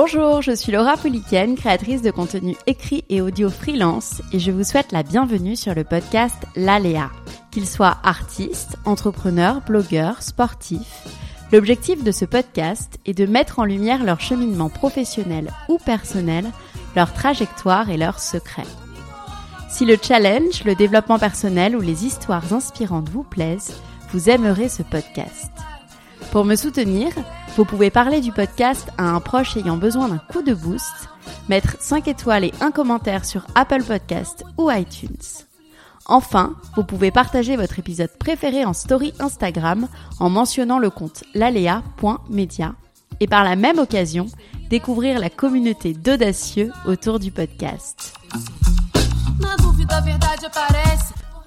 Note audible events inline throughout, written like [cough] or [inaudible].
Bonjour, je suis Laura Pouliken, créatrice de contenu écrit et audio freelance, et je vous souhaite la bienvenue sur le podcast L'Aléa. Qu'ils soient artistes, entrepreneurs, blogueurs, sportifs, l'objectif de ce podcast est de mettre en lumière leur cheminement professionnel ou personnel, leur trajectoire et leurs secrets. Si le challenge, le développement personnel ou les histoires inspirantes vous plaisent, vous aimerez ce podcast. Pour me soutenir, vous pouvez parler du podcast à un proche ayant besoin d'un coup de boost, mettre 5 étoiles et un commentaire sur Apple Podcast ou iTunes. Enfin, vous pouvez partager votre épisode préféré en story Instagram en mentionnant le compte lalea.media et par la même occasion, découvrir la communauté d'audacieux autour du podcast.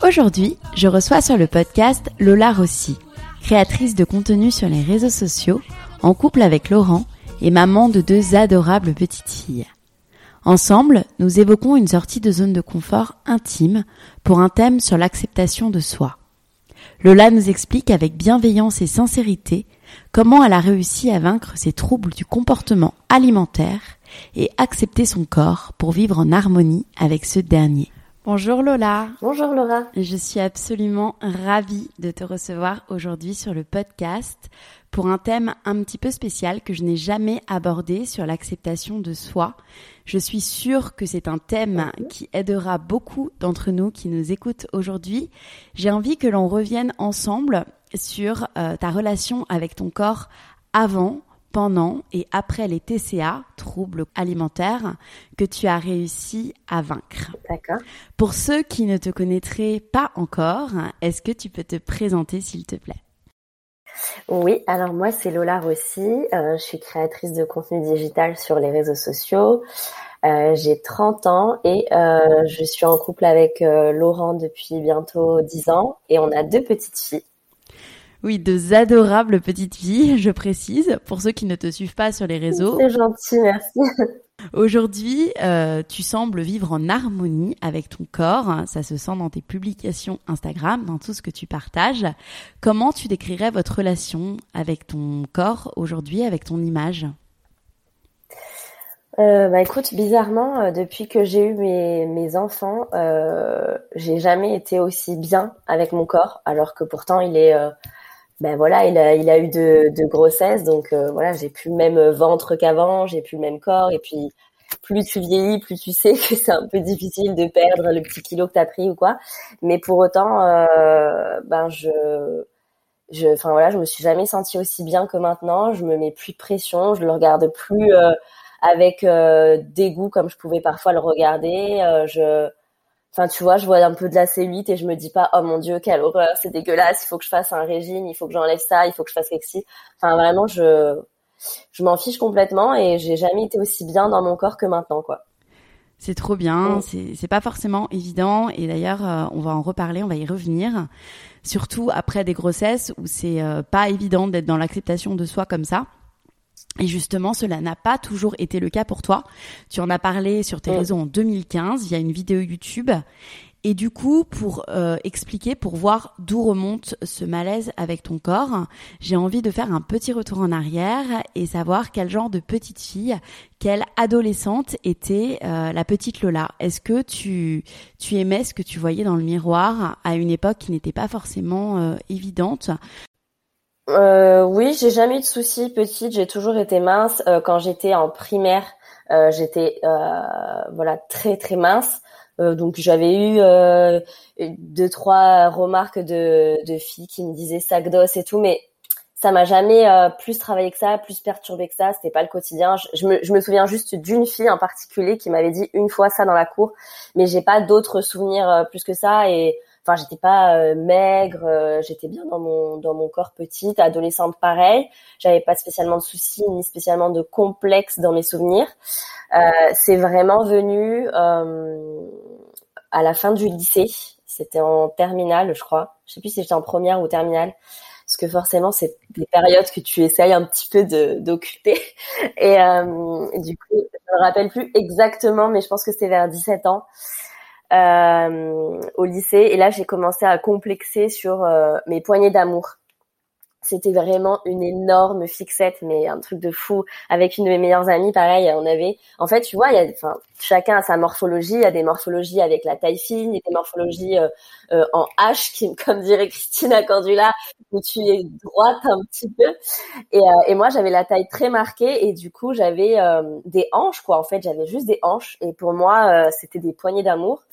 Aujourd'hui, je reçois sur le podcast Lola Rossi, créatrice de contenu sur les réseaux sociaux, en couple avec Laurent et maman de deux adorables petites filles. Ensemble, nous évoquons une sortie de zone de confort intime pour un thème sur l'acceptation de soi. Lola nous explique avec bienveillance et sincérité comment elle a réussi à vaincre ses troubles du comportement alimentaire et accepter son corps pour vivre en harmonie avec ce dernier. Bonjour Lola. Bonjour Laura. Je suis absolument ravie de te recevoir aujourd'hui sur le podcast pour un thème un petit peu spécial que je n'ai jamais abordé sur l'acceptation de soi. Je suis sûre que c'est un thème qui aidera beaucoup d'entre nous qui nous écoutent aujourd'hui. J'ai envie que l'on revienne ensemble sur euh, ta relation avec ton corps avant, pendant et après les TCA, troubles alimentaires, que tu as réussi à vaincre. D'accord. Pour ceux qui ne te connaîtraient pas encore, est-ce que tu peux te présenter s'il te plaît? Oui, alors moi c'est Lola Rossi, euh, je suis créatrice de contenu digital sur les réseaux sociaux. Euh, j'ai 30 ans et euh, je suis en couple avec Laurent depuis bientôt 10 ans et on a deux petites filles. Oui, deux adorables petites filles, je précise, pour ceux qui ne te suivent pas sur les réseaux. C'est gentil, merci. Aujourd'hui, euh, tu sembles vivre en harmonie avec ton corps. Ça se sent dans tes publications Instagram, dans tout ce que tu partages. Comment tu décrirais votre relation avec ton corps aujourd'hui, avec ton image? Euh, bah écoute, bizarrement, euh, depuis que j'ai eu mes, mes enfants, euh, j'ai jamais été aussi bien avec mon corps, alors que pourtant il est, ben voilà, il a, il a eu de, de grossesse, donc euh, voilà, j'ai plus le même ventre qu'avant, j'ai plus le même corps, et puis plus tu vieillis, plus tu sais que c'est un peu difficile de perdre le petit kilo que t'as pris ou quoi. Mais pour autant, euh, ben je, je, enfin voilà, je me suis jamais sentie aussi bien que maintenant. Je me mets plus de pression, je le regarde plus. euh, avec euh, dégoût comme je pouvais parfois le regarder. Euh, je, enfin tu vois, je vois un peu de la cellulite et je me dis pas oh mon dieu quelle horreur, c'est dégueulasse, il faut que je fasse un régime, il faut que j'enlève ça, il faut que je fasse ceci. Enfin vraiment je, je m'en fiche complètement et j'ai jamais été aussi bien dans mon corps que maintenant quoi. C'est trop bien, Mm. c'est c'est pas forcément évident et d'ailleurs euh, on va en reparler, on va y revenir. Surtout après des grossesses où c'est euh, pas évident d'être dans l'acceptation de soi comme ça. Et justement, cela n'a pas toujours été le cas pour toi. Tu en as parlé sur tes Mm. réseaux en 2015 via une vidéo YouTube. Et du coup, pour euh, expliquer, pour voir d'où remonte ce malaise avec ton corps, j'ai envie de faire un petit retour en arrière et savoir quel genre de petite fille, quelle adolescente était euh, la petite Lola. Est-ce que tu, tu aimais ce que tu voyais dans le miroir à une époque qui n'était pas forcément euh, évidente? Euh, oui, j'ai jamais eu de soucis petite, j'ai toujours été mince. Euh, quand j'étais en primaire, euh, j'étais euh, voilà très très mince. Euh, donc j'avais eu euh, deux trois remarques de, de filles qui me disaient sac d'os et tout, mais ça m'a jamais plus travaillé que ça, plus perturbé que ça. C'était pas le quotidien. Je, me, je me souviens juste d'une fille en particulier qui m'avait dit une fois ça dans la cour, mais j'ai pas d'autres souvenirs plus que ça. Et enfin, j'étais pas euh, maigre, j'étais bien dans mon dans mon corps petite, adolescente pareil. J'avais pas spécialement de soucis ni spécialement de complexes dans mes souvenirs. C'est vraiment venu à la fin du lycée. C'était en terminale, je crois. Je sais plus si j'étais en première ou terminale parce que forcément c'est des périodes que tu essayes un petit peu de d'occulter et, euh, du coup je me rappelle plus exactement mais je pense que c'était vers 17 ans euh, au lycée et là j'ai commencé à complexer sur euh, mes poignées d'amour c'était vraiment une énorme fixette, mais un truc de fou. Avec une de mes meilleures amies, pareil, on avait, en fait, tu vois, y a, enfin, chacun a sa morphologie. Il y a des morphologies avec la taille fine, a des morphologies euh, euh, en H, qui, [laughs] comme dirait Christina Cordula, où tu es droite un petit peu. Et, euh, et moi, j'avais la taille très marquée, et du coup, j'avais des hanches, quoi. En fait, j'avais juste des hanches, et pour moi, c'était des poignées d'amour.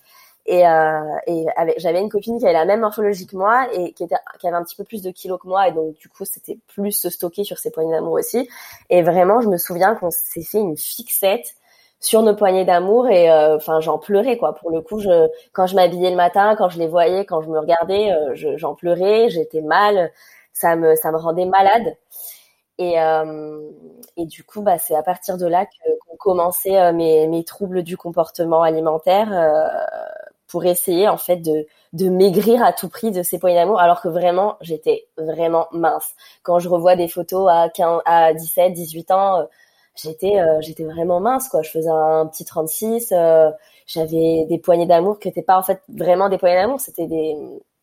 Et, euh, et j'avais une copine qui avait la même morphologie que moi et qui, était, qui avait un petit peu plus de kilos que moi et donc du coup c'était plus stocké sur ses poignées d'amour aussi. Et vraiment, je me souviens qu'on s'est fait une fixette sur nos poignées d'amour et euh, enfin j'en pleurais quoi. Pour le coup, je, quand je m'habillais le matin, quand je les voyais, quand je me regardais, euh, j'en pleurais, j'étais mal, ça me ça me rendait malade. Et, euh, et du coup, bah, c'est à partir de là qu'ont commencé euh, mes, mes troubles du comportement alimentaire pour essayer en fait de, de maigrir à tout prix de ces poignées d'amour alors que vraiment j'étais vraiment mince. Quand je revois des photos à 15, à 17, 18 ans, euh, j'étais euh, j'étais vraiment mince quoi, je faisais un petit 36, euh, j'avais des poignées d'amour qui n'étaient pas en fait vraiment des poignées d'amour, c'était des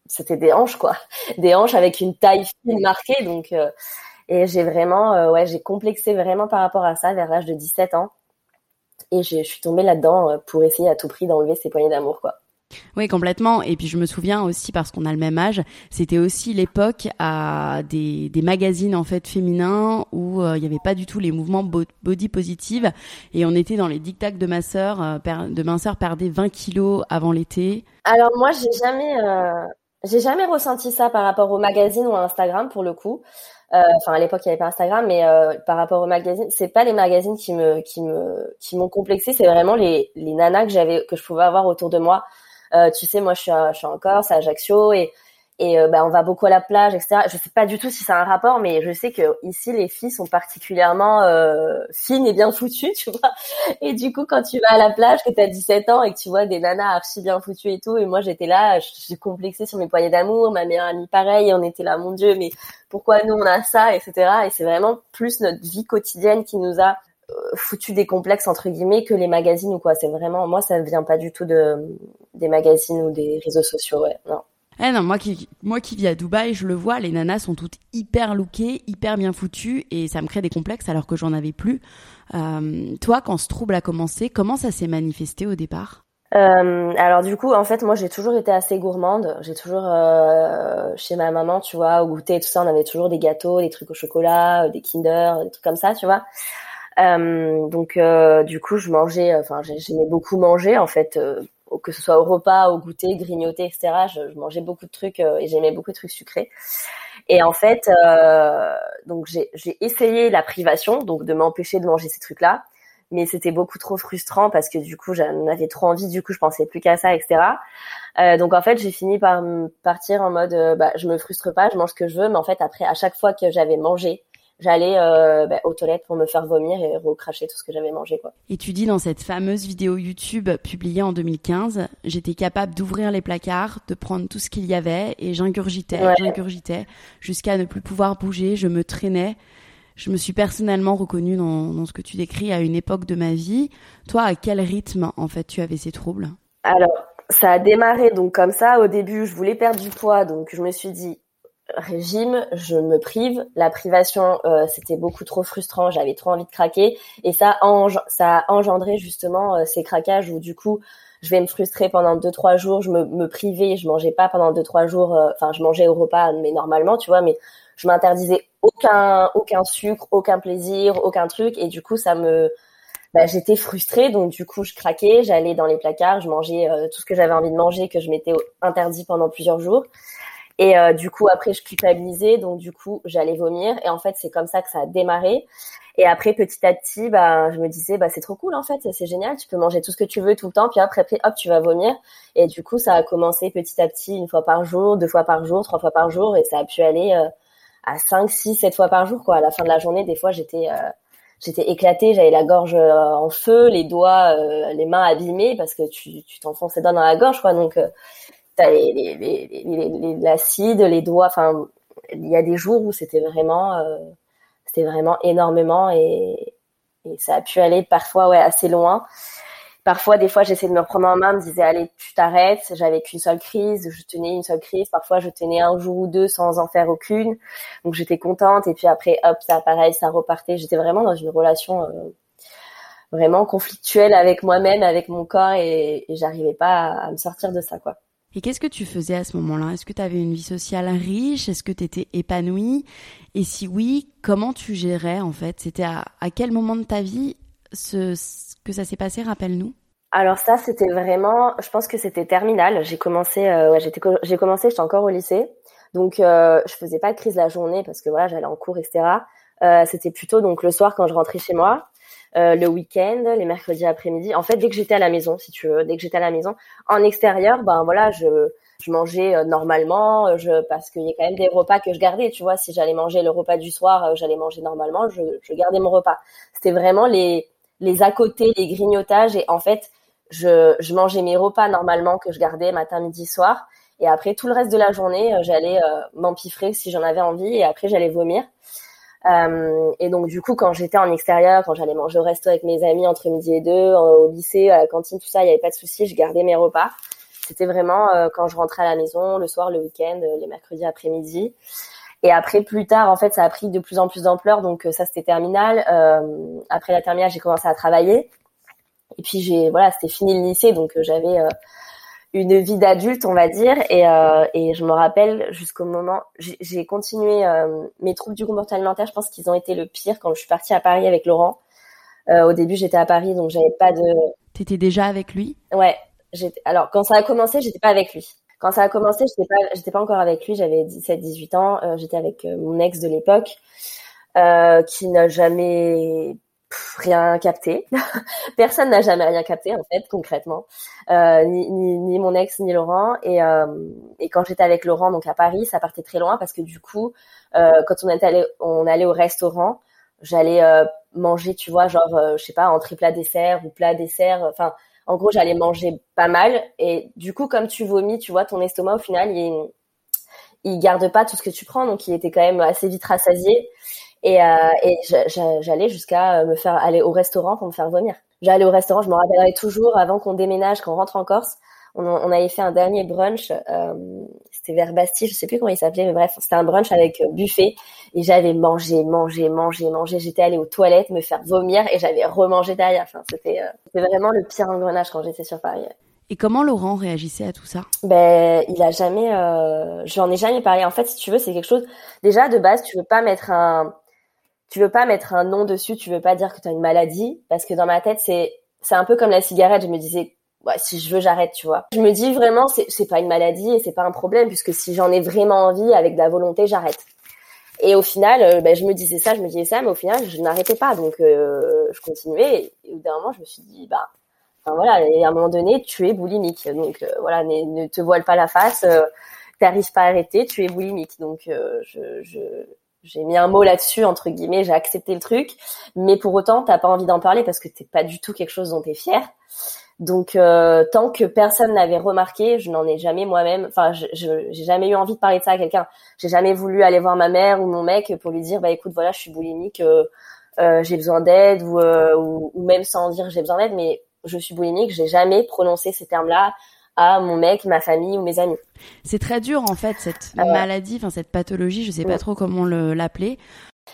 c'était des hanches quoi, [laughs] des hanches avec une taille fine marquée donc et j'ai vraiment ouais, j'ai complexé vraiment par rapport à ça vers l'âge de 17 ans. Et je suis tombée là-dedans pour essayer à tout prix d'enlever ces poignées d'amour, quoi. Oui, complètement. Et puis je me souviens aussi parce qu'on a le même âge, c'était aussi l'époque à des, magazines en fait féminins où euh, il n'y avait pas du tout les mouvements body positive et on était dans les dictats de ma sœur, euh, de ma sœur perdait 20 kilos avant l'été. Alors moi j'ai jamais euh, jamais ressenti ça par rapport aux magazines ou à Instagram pour le coup. Enfin à l'époque il n'y avait pas Instagram, mais par rapport aux magazines, c'est pas les magazines qui m'ont complexé, c'est vraiment les les nanas que j'avais que je pouvais avoir autour de moi tu sais, moi, je suis, je suis en Corse, à Ajaccio, et euh, bah, on va beaucoup à la plage, etc. Je sais pas du tout si c'est un rapport, mais je sais que ici les filles sont particulièrement euh, fines et bien foutues, [laughs] tu vois. Et du coup, quand tu vas à la plage, que tu as 17 ans et que tu vois des nanas archi bien foutues et tout, et moi j'étais là, j'ai complexé sur mes poignées d'amour, ma meilleure amie pareil, on était là, mon Dieu, mais pourquoi nous on a ça, etc. Et c'est vraiment plus notre vie quotidienne qui nous a euh, foutu des complexes entre guillemets que les magazines ou quoi. C'est vraiment moi ça ne vient pas du tout de des magazines ou des réseaux sociaux. Ouais, non. Eh non, moi qui, moi qui vis à Dubaï, je le vois, les nanas sont toutes hyper lookées, hyper bien foutues, et ça me crée des complexes alors que j'en avais plus. Euh, toi, quand ce trouble a commencé, comment ça s'est manifesté au départ? Euh, alors du coup, en fait, moi j'ai toujours été assez gourmande. J'ai toujours euh, chez ma maman, tu vois, au goûter et tout ça, on avait toujours des gâteaux, des trucs au chocolat, des Kinder, des trucs comme ça, tu vois. Donc du coup, je mangeais, enfin j'aimais beaucoup manger en fait, que ce soit au repas, au goûter, grignoter, etc. Je, je mangeais beaucoup de trucs et j'aimais beaucoup de trucs sucrés. Et en fait, donc j'ai essayé la privation, donc de m'empêcher de manger ces trucs-là mais c'était beaucoup trop frustrant parce que du coup j'en avais trop envie du coup je pensais plus qu'à ça etc euh, donc en fait j'ai fini par partir en mode bah je me frustre pas je mange ce que je veux mais en fait après à chaque fois que j'avais mangé j'allais euh, bah, aux toilettes pour me faire vomir et recracher tout ce que j'avais mangé quoi. Et tu dis dans cette fameuse vidéo YouTube publiée en 2015, j'étais capable d'ouvrir les placards, de prendre tout ce qu'il y avait et j'ingurgitais, j'ingurgitais jusqu'à ne plus pouvoir bouger, je me traînais. Je me suis personnellement reconnue dans, dans ce que tu décris à une époque de ma vie. Toi, à quel rythme en fait tu avais ces troubles? Alors, ça a démarré donc comme ça. Au début, je voulais perdre du poids, donc je me suis dit régime, je me prive. La privation, euh, c'était beaucoup trop frustrant. J'avais trop envie de craquer, et ça, ça a engendré justement euh, ces craquages où du coup, je vais me frustrer pendant deux trois jours. Je me, me privais, je mangeais pas pendant deux trois jours. Euh, enfin, je mangeais au repas, mais normalement, tu vois, mais je m'interdisais aucun aucun sucre, aucun plaisir, aucun truc, et du coup, ça me bah, j'étais frustrée, donc du coup je craquais, j'allais dans les placards, je mangeais tout ce que j'avais envie de manger, que je m'étais interdit pendant plusieurs jours. Et euh, du coup, après, je culpabilisais, donc du coup, j'allais vomir. Et en fait, c'est comme ça que ça a démarré. Et après, petit à petit, bah, je me disais, bah, c'est trop cool en fait, c'est génial, tu peux manger tout ce que tu veux tout le temps, puis après, hop, tu vas vomir. Et du coup, ça a commencé petit à petit, une fois par jour, deux fois par jour, trois fois par jour, et ça a pu aller euh, à cinq, six, sept fois par jour, quoi. À la fin de la journée, des fois, j'étais euh, j'étais éclatée, j'avais la gorge euh, en feu, les doigts, les mains abîmées parce que tu tu doigts dans la gorge, quoi. Donc, t'as les, les, les, l'acide, les doigts, enfin, il y a des jours où c'était vraiment c'était vraiment énormément et, et, ça a pu aller parfois ouais assez loin. Parfois, des fois, j'essayais de me prendre en main, me disais allez, tu t'arrêtes. J'avais qu'une seule crise, je tenais une seule crise. Parfois, je tenais un jour ou deux sans en faire aucune. Donc, j'étais contente. Et puis après, hop, ça pareil, ça repartait. J'étais vraiment dans une relation euh, vraiment conflictuelle avec moi-même, avec mon corps, et, et j'arrivais pas à, à me sortir de ça, quoi. Et qu'est-ce que tu faisais à ce moment-là? Est-ce que tu avais une vie sociale riche? Est-ce que tu étais épanouie Et si oui, comment tu gérais en fait? C'était à, quel moment de ta vie ce, que ça s'est passé? Rappelle-nous. Alors ça, c'était vraiment, je pense que c'était terminal. J'ai commencé, euh, ouais, j'étais, j'ai commencé, j'étais encore au lycée, donc euh, je faisais pas de crise la journée parce que voilà, j'allais en cours, etc. Euh, c'était plutôt donc le soir quand je rentrais chez moi. Euh, le week-end, les mercredis après-midi. En fait, dès que j'étais à la maison, si tu veux, dès que j'étais à la maison, en extérieur, ben voilà, je je mangeais euh, normalement, euh, je parce qu'il y a quand même des repas que je gardais, tu vois. Si j'allais manger le repas du soir, j'allais manger normalement, je, je gardais mon repas. C'était vraiment les les à côté, les grignotages et en fait, je je mangeais mes repas normalement que je gardais matin, midi, soir. Et après tout le reste de la journée, j'allais m'empiffrer si j'en avais envie et après j'allais vomir. Euh, et donc du coup, quand j'étais en extérieur, quand j'allais manger au resto avec mes amis entre midi et deux, au lycée, à la cantine, tout ça, il n'y avait pas de souci, je gardais mes repas. C'était vraiment euh, quand je rentrais à la maison, le soir, le week-end, euh, les mercredis après-midi. Et après, plus tard, en fait, ça a pris de plus en plus d'ampleur. Donc ça, c'était terminal. après la terminale, j'ai commencé à travailler. Et puis j'ai, voilà, c'était fini le lycée, donc j'avais une vie d'adulte, on va dire. Et, euh, et je me rappelle jusqu'au moment, j'ai continué euh, mes troubles du comportement alimentaire. Je pense qu'ils ont été le pire quand je suis partie à Paris avec Laurent. Euh, au début, j'étais à Paris, donc j'avais pas de. T'étais déjà avec lui? Ouais. Alors quand ça a commencé, j'étais pas avec lui. Quand ça a commencé, j'étais pas, j'étais pas encore avec lui. J'avais 17-18 ans. J'étais avec mon ex de l'époque, qui n'a jamais rien capté. [laughs] Personne n'a jamais rien capté en fait concrètement, euh, ni, mon ex ni Laurent. Et, euh, et quand j'étais avec Laurent donc à Paris, ça partait très loin parce que du coup, euh, quand on allé, on allait au restaurant, j'allais manger, tu vois, genre je sais pas, entrée plat dessert ou plat dessert. Enfin, en gros, j'allais manger pas mal. Et du coup, comme tu vomis, tu vois, ton estomac au final, il, il garde pas tout ce que tu prends, donc il était quand même assez vite rassasié. Et, euh, et j'allais jusqu'à euh, me faire aller au restaurant pour me faire vomir. J'allais au restaurant, je me rappellerai toujours avant qu'on déménage, qu'on rentre en Corse. On, on avait fait un dernier brunch, euh, c'était vers Bastille, je sais plus comment il s'appelait, mais bref, c'était un brunch avec euh, buffet. Et j'avais mangé, mangé, mangé, mangé. J'étais allée aux toilettes me faire vomir et j'avais remangé derrière. Enfin, c'était euh, vraiment le pire engrenage quand j'étais sur Paris. Et comment Laurent réagissait à tout ça? Ben, il a jamais, euh, j'en ai jamais parlé. En fait, si tu veux, c'est quelque chose. Déjà de base, tu veux pas mettre un, tu veux pas mettre un nom dessus, tu veux pas dire que tu as une maladie, parce que dans ma tête, c'est c'est un peu comme la cigarette. Je me disais, ouais, si je veux, j'arrête, tu vois. Je me dis vraiment, c'est c'est pas une maladie et c'est pas un problème, puisque si j'en ai vraiment envie, avec de la volonté, j'arrête. Et au final, euh, ben, je me disais ça, je me disais ça, mais au final, je n'arrêtais pas, donc euh, je continuais. Et, au bout d'un moment, je me suis dit, bah, enfin voilà, et à un moment donné, tu es boulimique, donc euh, voilà, ne, ne, te voile pas la face. T'arrives pas à arrêter, tu es boulimique. Donc je, je j'ai mis un mot là-dessus entre guillemets, j'ai accepté le truc, mais pour autant t'as pas envie d'en parler parce que t'es pas du tout quelque chose dont t'es fier. Donc euh, tant que personne n'avait remarqué, je n'en ai jamais moi-même, enfin je j'ai jamais eu envie de parler de ça à quelqu'un. J'ai jamais voulu aller voir ma mère ou mon mec pour lui dire bah écoute voilà je suis boulimique, euh, euh, j'ai besoin d'aide ou, euh, ou même sans dire j'ai besoin d'aide, mais je suis boulimique, j'ai jamais prononcé ces termes-là à mon mec, ma famille ou mes amis. C'est très dur en fait cette ah maladie, enfin cette pathologie, je sais pas trop comment l'appeler.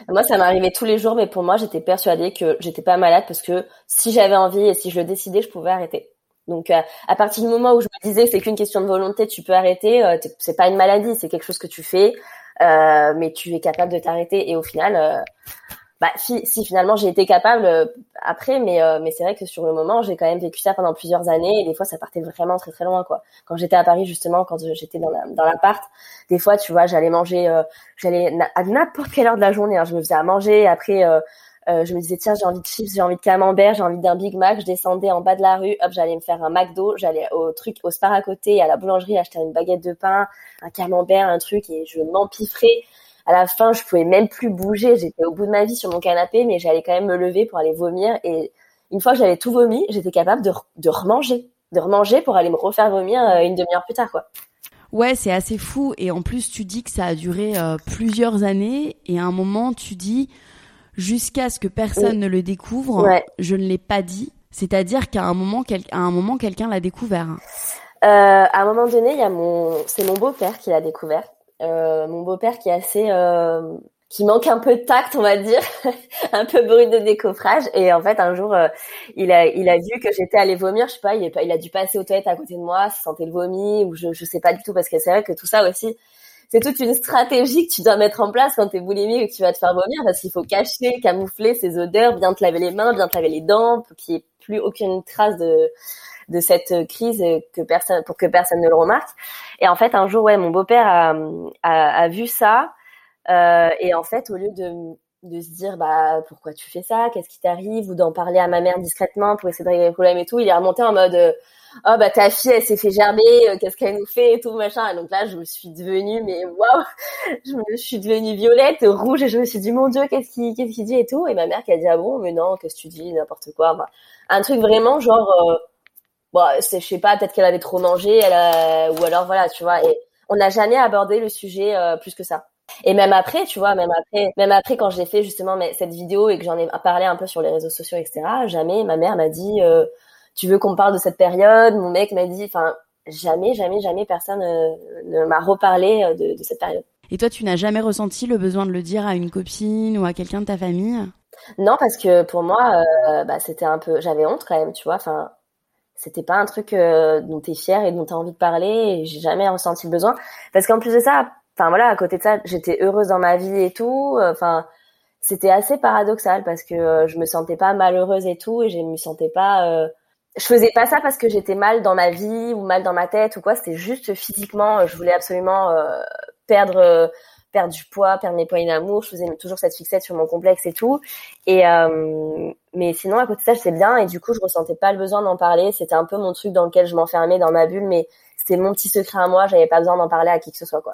Moi, ça m'arrivait tous les jours, mais pour moi, j'étais persuadée que j'étais pas malade parce que si j'avais envie et si je le décidais, je pouvais arrêter. Donc, euh, à partir du moment où je me disais c'est qu'une question de volonté, tu peux arrêter. Euh, c'est pas une maladie, c'est quelque chose que tu fais, euh, mais tu es capable de t'arrêter. Et au final, bah si, si finalement j'ai été capable euh, après mais euh, mais c'est vrai que sur le moment j'ai quand même vécu ça pendant plusieurs années et des fois ça partait vraiment très très loin quoi. Quand j'étais à Paris justement quand j'étais dans la, dans l'appart des fois tu vois j'allais manger euh, j'allais à n'importe quelle heure de la journée hein, je me faisais à manger après je me disais tiens j'ai envie de chips j'ai envie de camembert j'ai envie d'un Big Mac je descendais en bas de la rue hop j'allais me faire un McDo j'allais au truc au Spar à côté à la boulangerie acheter une baguette de pain un camembert un truc et je m'empiffrais à la fin, je pouvais même plus bouger. J'étais au bout de ma vie sur mon canapé, mais j'allais quand même me lever pour aller vomir. Et une fois que j'avais tout vomi, j'étais capable de, de remanger, de remanger pour aller me refaire vomir euh, une demi-heure plus tard, quoi. Ouais, c'est assez fou. Et en plus, tu dis que ça a duré euh, plusieurs années. Et à un moment, tu dis, jusqu'à ce que personne ne le découvre, je ne l'ai pas dit. C'est-à-dire qu'à un moment, à un moment, quelqu'un l'a découvert. Euh, à un moment donné, il y a mon, c'est mon beau-père qui l'a découvert. Euh, mon beau-père qui est assez euh, qui manque un peu de tact, on va dire, [laughs] un peu brut de décoffrage. Et en fait, un jour, euh, il a, il a vu que j'étais allée vomir. Je sais pas, il, est, il a dû passer aux toilettes à côté de moi, sentait le vomi, ou je, je sais pas du tout, parce que c'est vrai que tout ça aussi, c'est toute une stratégie que tu dois mettre en place quand t'es boulimique et que tu vas te faire vomir, parce qu'il faut cacher, camoufler ces odeurs, bien te laver les mains, bien te laver les dents, pour qu'il n'y ait plus aucune trace de de cette crise que personne pour que personne ne le remarque. Et en fait, un jour, ouais, mon beau-père a, a, vu ça. Euh, et en fait, au lieu de, de se dire bah pourquoi tu fais ça, qu'est-ce qui t'arrive, ou d'en parler à ma mère discrètement pour essayer de régler les problèmes et tout, il est remonté en mode euh, oh bah ta fille elle s'est fait gerber, euh, qu'est-ce qu'elle nous fait et tout machin. Et donc là, je me suis devenue mais waouh, [laughs] je me suis devenue violette, rouge et je me suis dit mon dieu qu'est-ce qu'il qu'est-ce qu'il dit et tout. Et ma mère qui a dit ah bon mais non qu'est-ce que tu dis? N'importe quoi. un truc vraiment genre bon, c'est, je sais pas, peut-être qu'elle avait trop mangé, elle a, ou alors voilà, tu vois. Et on n'a jamais abordé le sujet euh, plus que ça. Et même après, tu vois, même après, même après quand j'ai fait justement cette vidéo et que j'en ai parlé un peu sur les réseaux sociaux, etc. Jamais, ma mère m'a dit, euh, tu veux qu'on parle de cette période? Mon mec m'a dit, enfin, jamais, jamais, jamais personne euh, ne m'a reparlé de, de cette période. Et toi, tu n'as jamais ressenti le besoin de le dire à une copine ou à quelqu'un de ta famille? Non, parce que pour moi, bah, c'était un peu, j'avais honte quand même, tu vois. Enfin, c'était pas un truc euh, dont tu es fier et dont tu as envie de parler j'ai jamais ressenti le besoin. Parce qu'en plus de ça enfin voilà à côté de ça j'étais heureuse dans ma vie et tout. Enfin c'était assez paradoxal parce que euh, je me sentais pas malheureuse et tout et je me sentais pas euh, je faisais pas ça parce que j'étais mal dans ma vie ou mal dans ma tête ou quoi. C'était juste physiquement je voulais absolument perdre perdre du poids, perdre mes poignées d'amour. Je faisais toujours cette fixette sur mon complexe et tout. Et euh, mais sinon, à côté de ça, j'étais bien et du coup, je ressentais pas le besoin d'en parler. C'était un peu mon truc dans lequel je m'enfermais dans ma bulle, mais c'était mon petit secret à moi. J'avais pas besoin d'en parler à qui que ce soit, quoi.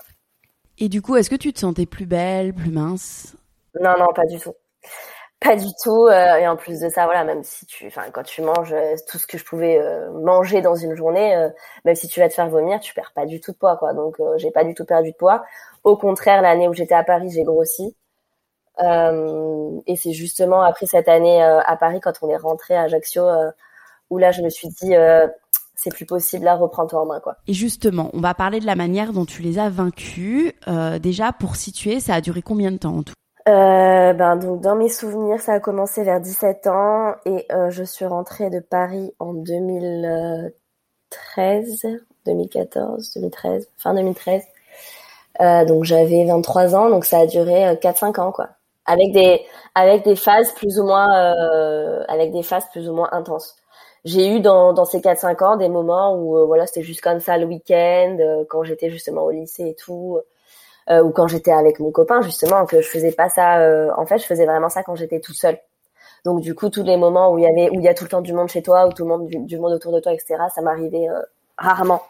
Et du coup, est-ce que tu te sentais plus belle, plus mince? Non, non, pas du tout. Pas du tout. Euh, et en plus de ça, voilà, même si tu, enfin, quand tu manges euh, tout ce que je pouvais euh, manger dans une journée, même si tu vas te faire vomir, tu perds pas du tout de poids, quoi. Donc, j'ai pas du tout perdu de poids. Au contraire, l'année où j'étais à Paris, j'ai grossi. et c'est justement après cette année à Paris, quand on est rentré à Ajaccio, où là, je me suis dit, c'est plus possible, là, reprends-toi en main, quoi. Et justement, on va parler de la manière dont tu les as vaincus. déjà, pour situer, ça a duré combien de temps en tout euh, ben donc dans mes souvenirs, ça a commencé vers 17 ans et euh, je suis rentrée de Paris en 2013, 2014, 2013, fin 2013. Euh, donc j'avais 23 ans, donc ça a duré 4-5 ans quoi, avec des avec des phases plus ou moins avec des phases plus ou moins intenses. J'ai eu dans dans ces 4-5 ans des moments où voilà c'était juste comme ça le week-end quand j'étais justement au lycée et tout euh, ou quand j'étais avec mon copain justement que je faisais pas ça euh, en fait je faisais vraiment ça quand j'étais toute seule. Donc du coup tous les moments où il y avait où il y a tout le temps du monde chez toi ou tout le monde du, monde autour de toi etc ça m'arrivait euh, rarement.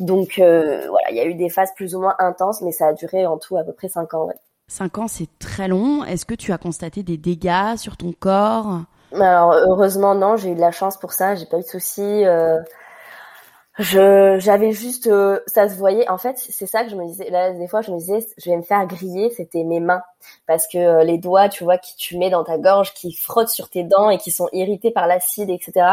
Donc voilà il y a eu des phases plus ou moins intenses mais ça a duré en tout à peu près cinq ans ouais. cinq ans c'est très long. Est-ce que tu as constaté des dégâts sur ton corps? Alors heureusement non j'ai eu de la chance pour ça j'ai pas eu de soucis je j'avais juste euh, ça se voyait. En fait c'est ça que je me disais. Là des fois je me disais je vais me faire griller c'était mes mains. Parce que euh, les doigts tu vois qui tu mets dans ta gorge qui frottent sur tes dents et qui sont irrités par l'acide etc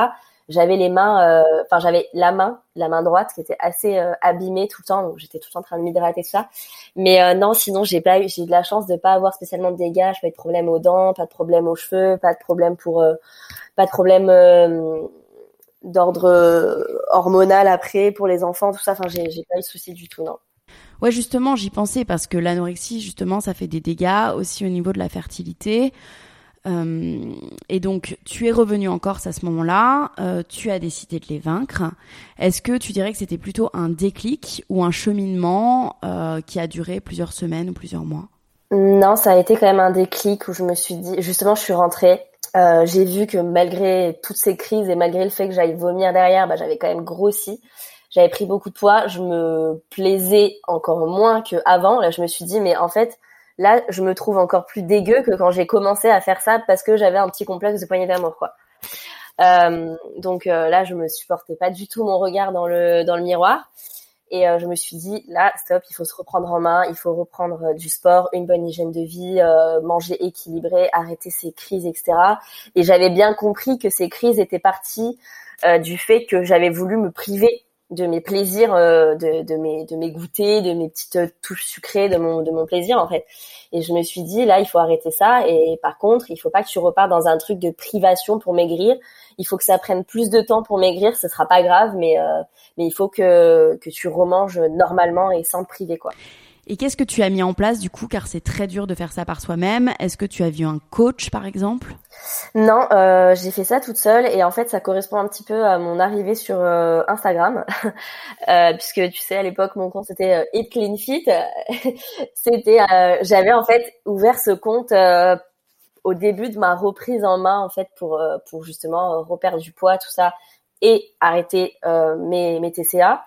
j'avais les mains euh, enfin j'avais la main la main droite qui était assez abîmée tout le temps. Donc j'étais tout le temps en train de m'hydrater tout ça. Mais non sinon j'ai pas eu j'ai de la chance de pas avoir spécialement de dégâts. Pas de problème aux dents pas de problème aux cheveux pas de problème pour pas de problème d'ordre euh, hormonal après pour les enfants, tout ça. Enfin, j'ai, j'ai pas eu de souci du tout, non. Ouais, justement, j'y pensais parce que l'anorexie, justement, ça fait des dégâts aussi au niveau de la fertilité. Euh, et donc, tu es revenu en Corse à ce moment-là, euh, tu as décidé de les vaincre. Est-ce que tu dirais que c'était plutôt un déclic ou un cheminement euh, qui a duré plusieurs semaines ou plusieurs mois? Non, ça a été quand même un déclic où je me suis dit, justement, je suis rentrée. Euh, j'ai vu que malgré toutes ces crises et malgré le fait que j'aille vomir derrière, bah, j'avais quand même grossi. J'avais pris beaucoup de poids. Je me plaisais encore moins qu'avant. Là, je me suis dit, mais en fait, Là, je me trouve encore plus dégueu que quand j'ai commencé à faire ça parce que j'avais un petit complexe de poignée d'amour, quoi. Euh, donc euh, là, je me supportais pas du tout mon regard dans le dans le miroir. Et euh, je me suis dit, là, stop, il faut se reprendre en main, il faut reprendre du sport, une bonne hygiène de vie, manger équilibré, arrêter ces crises, etc. Et j'avais bien compris que ces crises étaient parties du fait que j'avais voulu me priver de mes plaisirs, euh, de, de, mes de mes goûters, de mes petites touches sucrées, de mon de mon plaisir en fait. Et je me suis dit là, il faut arrêter ça. Et par contre, il faut pas que tu repars dans un truc de privation pour maigrir. Il faut que ça prenne plus de temps pour maigrir. Ce sera pas grave, mais euh, mais il faut que que tu remanges normalement et sans te priver quoi. Et qu'est-ce que tu as mis en place du coup, car c'est très dur de faire ça par soi-même Est-ce que tu as vu un coach par exemple? Non, euh, j'ai fait ça toute seule et en fait ça correspond un petit peu à mon arrivée sur euh, Instagram, [laughs] euh, puisque tu sais à l'époque mon compte c'était Eat Clean Fit. [laughs] c'était, j'avais en fait ouvert ce compte au début de ma reprise en main en fait pour pour justement reperdre du poids tout ça et arrêter mes TCA.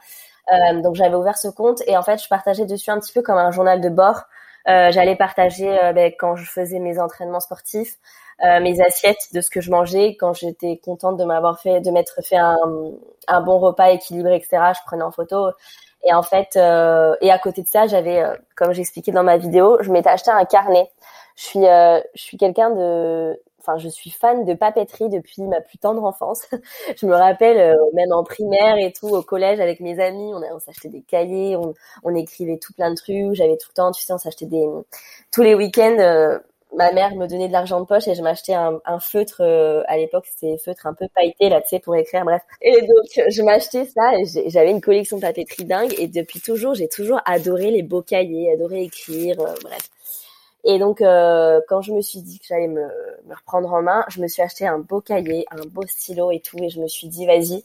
Euh, donc j'avais ouvert ce compte et en fait je partageais dessus un petit peu comme un journal de bord. Euh, j'allais partager euh, ben, quand je faisais mes entraînements sportifs, euh, mes assiettes de ce que je mangeais, quand j'étais contente de m'avoir fait, de m'être fait un, un, bon repas équilibré, etc. Je prenais en photo. Et en fait, euh, et à côté de ça, j'avais, comme j'expliquais dans ma vidéo, je m'étais acheté un carnet. Je suis, je suis quelqu'un de enfin, je suis fan de papeterie depuis ma plus tendre enfance. [laughs] je me rappelle, euh, même en primaire et tout, au collège avec mes amis, on, s'achetait des cahiers, on, on, écrivait tout plein de trucs. J'avais tout le temps, tu sais, on s'achetait des tous les week-ends. Euh, ma mère me donnait de l'argent de poche et je m'achetais un, feutre. Euh, à l'époque, c'était feutre un peu pailleté là, tu sais, pour écrire. Bref. Et donc, je m'achetais ça j'avais une collection de papeterie dingue. Et depuis toujours, j'ai toujours adoré les beaux cahiers, adoré écrire. bref. Et donc, euh, quand je me suis dit que j'allais me, reprendre en main, je me suis acheté un beau cahier, un beau stylo et tout, et je me suis dit, vas-y,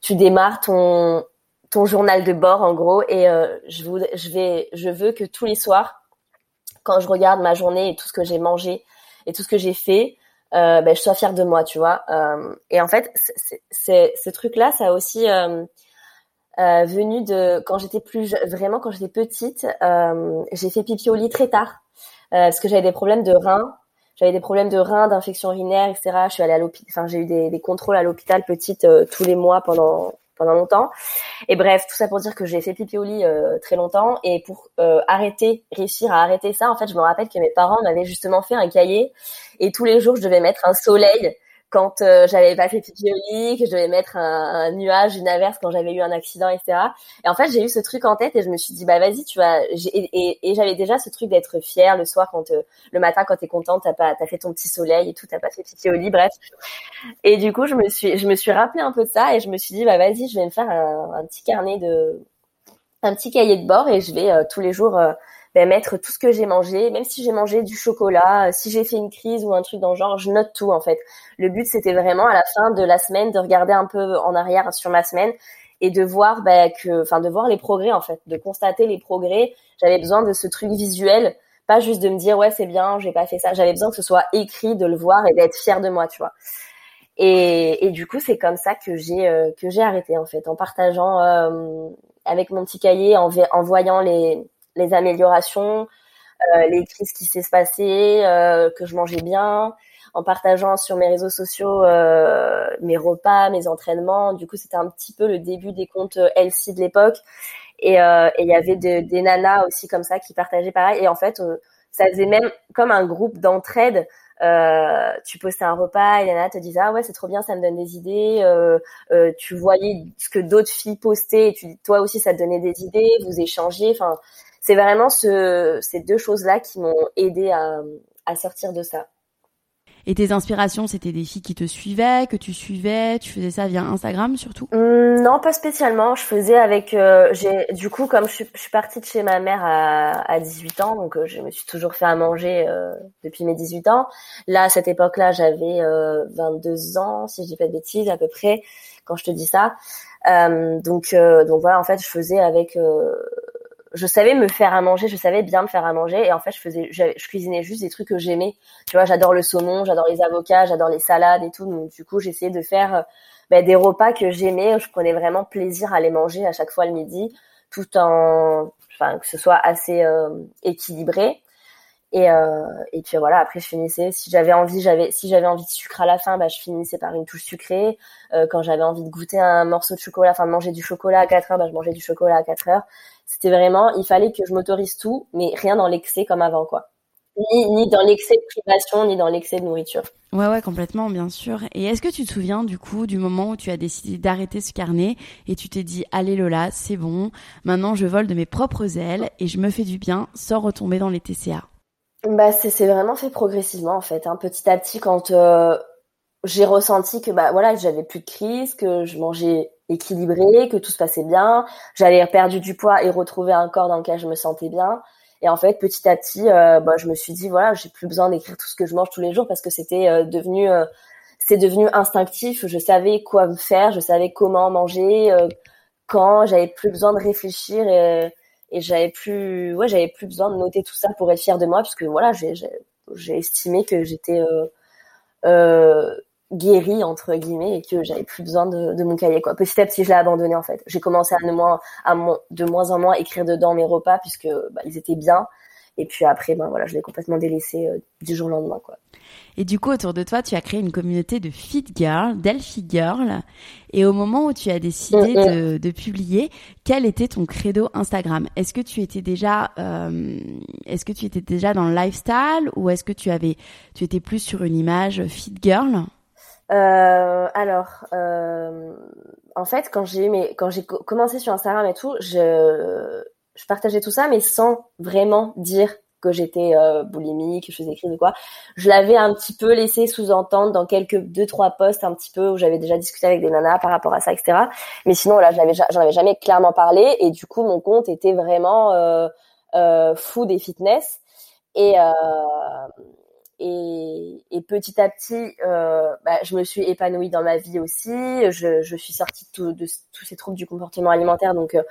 tu démarres ton journal de bord en gros, et euh, je, je vais, je veux que tous les soirs, quand je regarde ma journée et tout ce que j'ai mangé et tout ce que j'ai fait, euh, ben, je sois fière de moi, tu vois. Et en fait, ce truc-là, ça a aussi euh, euh, venu de quand j'étais plus vraiment quand j'étais petite, j'ai fait pipi au lit très tard. Euh, parce que j'avais des problèmes de reins. J'avais des problèmes de reins, d'infection urinaire, etc. Je suis allée à l'hôpital, enfin j'ai eu des, contrôles à l'hôpital petite euh, tous les mois pendant pendant longtemps. Et bref, tout ça pour dire que j'ai fait pipi au lit euh, très longtemps. Et pour euh, arrêter, réussir à arrêter ça, en fait, je me rappelle que mes parents m'avaient justement fait un cahier. Et tous les jours, je devais mettre un soleil quand euh, j'avais pas fait pipi que je devais mettre un, nuage, une averse quand j'avais eu un accident, etc. Et en fait, j'ai eu ce truc en tête et je me suis dit, bah vas-y, tu vas. Et, j'avais déjà ce truc d'être fière le soir quand euh, le matin quand t'es contente, t'as pas, t'as fait ton petit soleil et tout, t'as pas fait pipi au lit, bref. Et du coup, je me suis, je me suis rappelé un peu de ça et je me suis dit, bah vas-y, je vais me faire un, un petit carnet de, un petit cahier de bord et je vais euh, tous les jours ben, mettre tout ce que j'ai mangé, même si j'ai mangé du chocolat, euh, si j'ai fait une crise ou un truc dans le genre, je note tout en fait. Le but c'était vraiment à la fin de la semaine de regarder un peu en arrière sur ma semaine et de voir ben, que, enfin de voir les progrès en fait, de constater les progrès. J'avais besoin de ce truc visuel, pas juste de me dire ouais c'est bien, j'ai pas fait ça. J'avais besoin que ce soit écrit, de le voir et d'être fière de moi, tu vois. Et, et du coup c'est comme ça que j'ai euh, que j'ai arrêté en fait, en partageant euh, avec mon petit cahier, en voyant les les améliorations, euh, les crises qui s'est passé, euh, que je mangeais bien, en partageant sur mes réseaux sociaux euh, mes repas, mes entraînements. Du coup, c'était un petit peu le début des comptes LC de l'époque. Et il y avait des nanas aussi comme ça qui partageaient pareil. Et en fait, ça faisait même comme un groupe d'entraide. Euh, tu postais un repas et Nana te disait ah ouais c'est trop bien ça me donne des idées euh, euh, tu voyais ce que d'autres filles postaient et tu toi aussi ça te donnait des idées vous échangez enfin c'est vraiment ce, ces deux choses-là qui m'ont aidé à, à sortir de ça. Et tes inspirations, c'était des filles qui te suivaient, que tu suivais, tu faisais ça via Instagram surtout? Hum, Non, pas spécialement. Je faisais avec. Euh, j'ai du coup, comme je suis, je suis, partie de chez ma mère à, à 18 ans, donc euh, je me suis toujours fait à manger euh, depuis mes 18 ans. Là, à cette époque-là, j'avais 22 ans, si je dis pas de bêtises, à peu près, quand je te dis ça. donc, donc voilà, en fait, je faisais avec je savais me faire à manger, je savais bien me faire à manger et en fait je faisais je, cuisinais juste des trucs que j'aimais. Tu vois, j'adore le saumon, j'adore les avocats, j'adore les salades et tout. Donc du coup, j'essayais de faire euh, ben, des repas que j'aimais, je prenais vraiment plaisir à les manger à chaque fois le midi tout en enfin que ce soit assez euh, équilibré. Et, euh, et puis voilà, après je finissais. Si j'avais envie, j'avais si j'avais envie de sucre à la fin, bah je finissais par une touche sucrée. Euh, quand j'avais envie de goûter un morceau de chocolat, enfin de manger du chocolat à 4 heures, bah je mangeais du chocolat à 4 heures. C'était vraiment, il fallait que je m'autorise tout, mais rien dans l'excès comme avant quoi. Ni, ni dans l'excès de privation, ni dans l'excès de nourriture. Ouais, ouais, complètement, bien sûr. Et est-ce que tu te souviens du coup du moment où tu as décidé d'arrêter ce carnet et tu t'es dit, allez Lola, c'est bon, maintenant je vole de mes propres ailes et je me fais du bien sans retomber dans les TCA bah, c'est vraiment fait progressivement en fait. Hein. Petit à petit, quand euh, j'ai ressenti que bah voilà, j'avais plus de crise, que je mangeais équilibré, que tout se passait bien, j'avais perdu du poids et retrouvé un corps dans lequel je me sentais bien. Et en fait, petit à petit, euh, bah, je me suis dit voilà, j'ai plus besoin d'écrire tout ce que je mange tous les jours parce que c'était euh, devenu c'est devenu instinctif. Je savais quoi me faire, je savais comment manger, quand. J'avais plus besoin de réfléchir. Et j'avais plus besoin de noter tout ça pour être fière de moi puisque voilà j'ai estimé que j'étais euh, euh, guérie entre guillemets et que j'avais plus besoin de, de, mon cahier quoi. Petit à petit je l'ai abandonné en fait. J'ai commencé à, de moins à de moins en moins écrire dedans mes repas puisque bah, ils étaient bien et puis après ben voilà je l'ai complètement délaissé euh, du jour au lendemain quoi. Et du coup, autour de toi, tu as créé une communauté de fit girl, d'elfie girl. Et au moment où tu as décidé de, de, publier, quel était ton credo Instagram? Est-ce que tu étais déjà, euh, est-ce que tu étais déjà dans le lifestyle ou est-ce que tu avais, tu étais plus sur une image fit girl? Euh, alors, euh, en fait, quand j'ai mes, quand j'ai commencé sur Instagram et tout, je, je partageais tout ça, mais sans vraiment dire que j'étais euh, boulimique, que je faisais des crises ou quoi. Je l'avais un petit peu laissé sous-entendre dans quelques deux trois posts un petit peu où j'avais déjà discuté avec des nanas par rapport à ça, etc. Mais sinon là, j'en avais jamais clairement parlé et du coup mon compte était vraiment euh, euh, fou des fitness et euh, et, et, petit à petit, euh, bah, je me suis épanouie dans ma vie aussi. Je, je suis sortie de, de, tous ces troubles du comportement alimentaire, donc euh,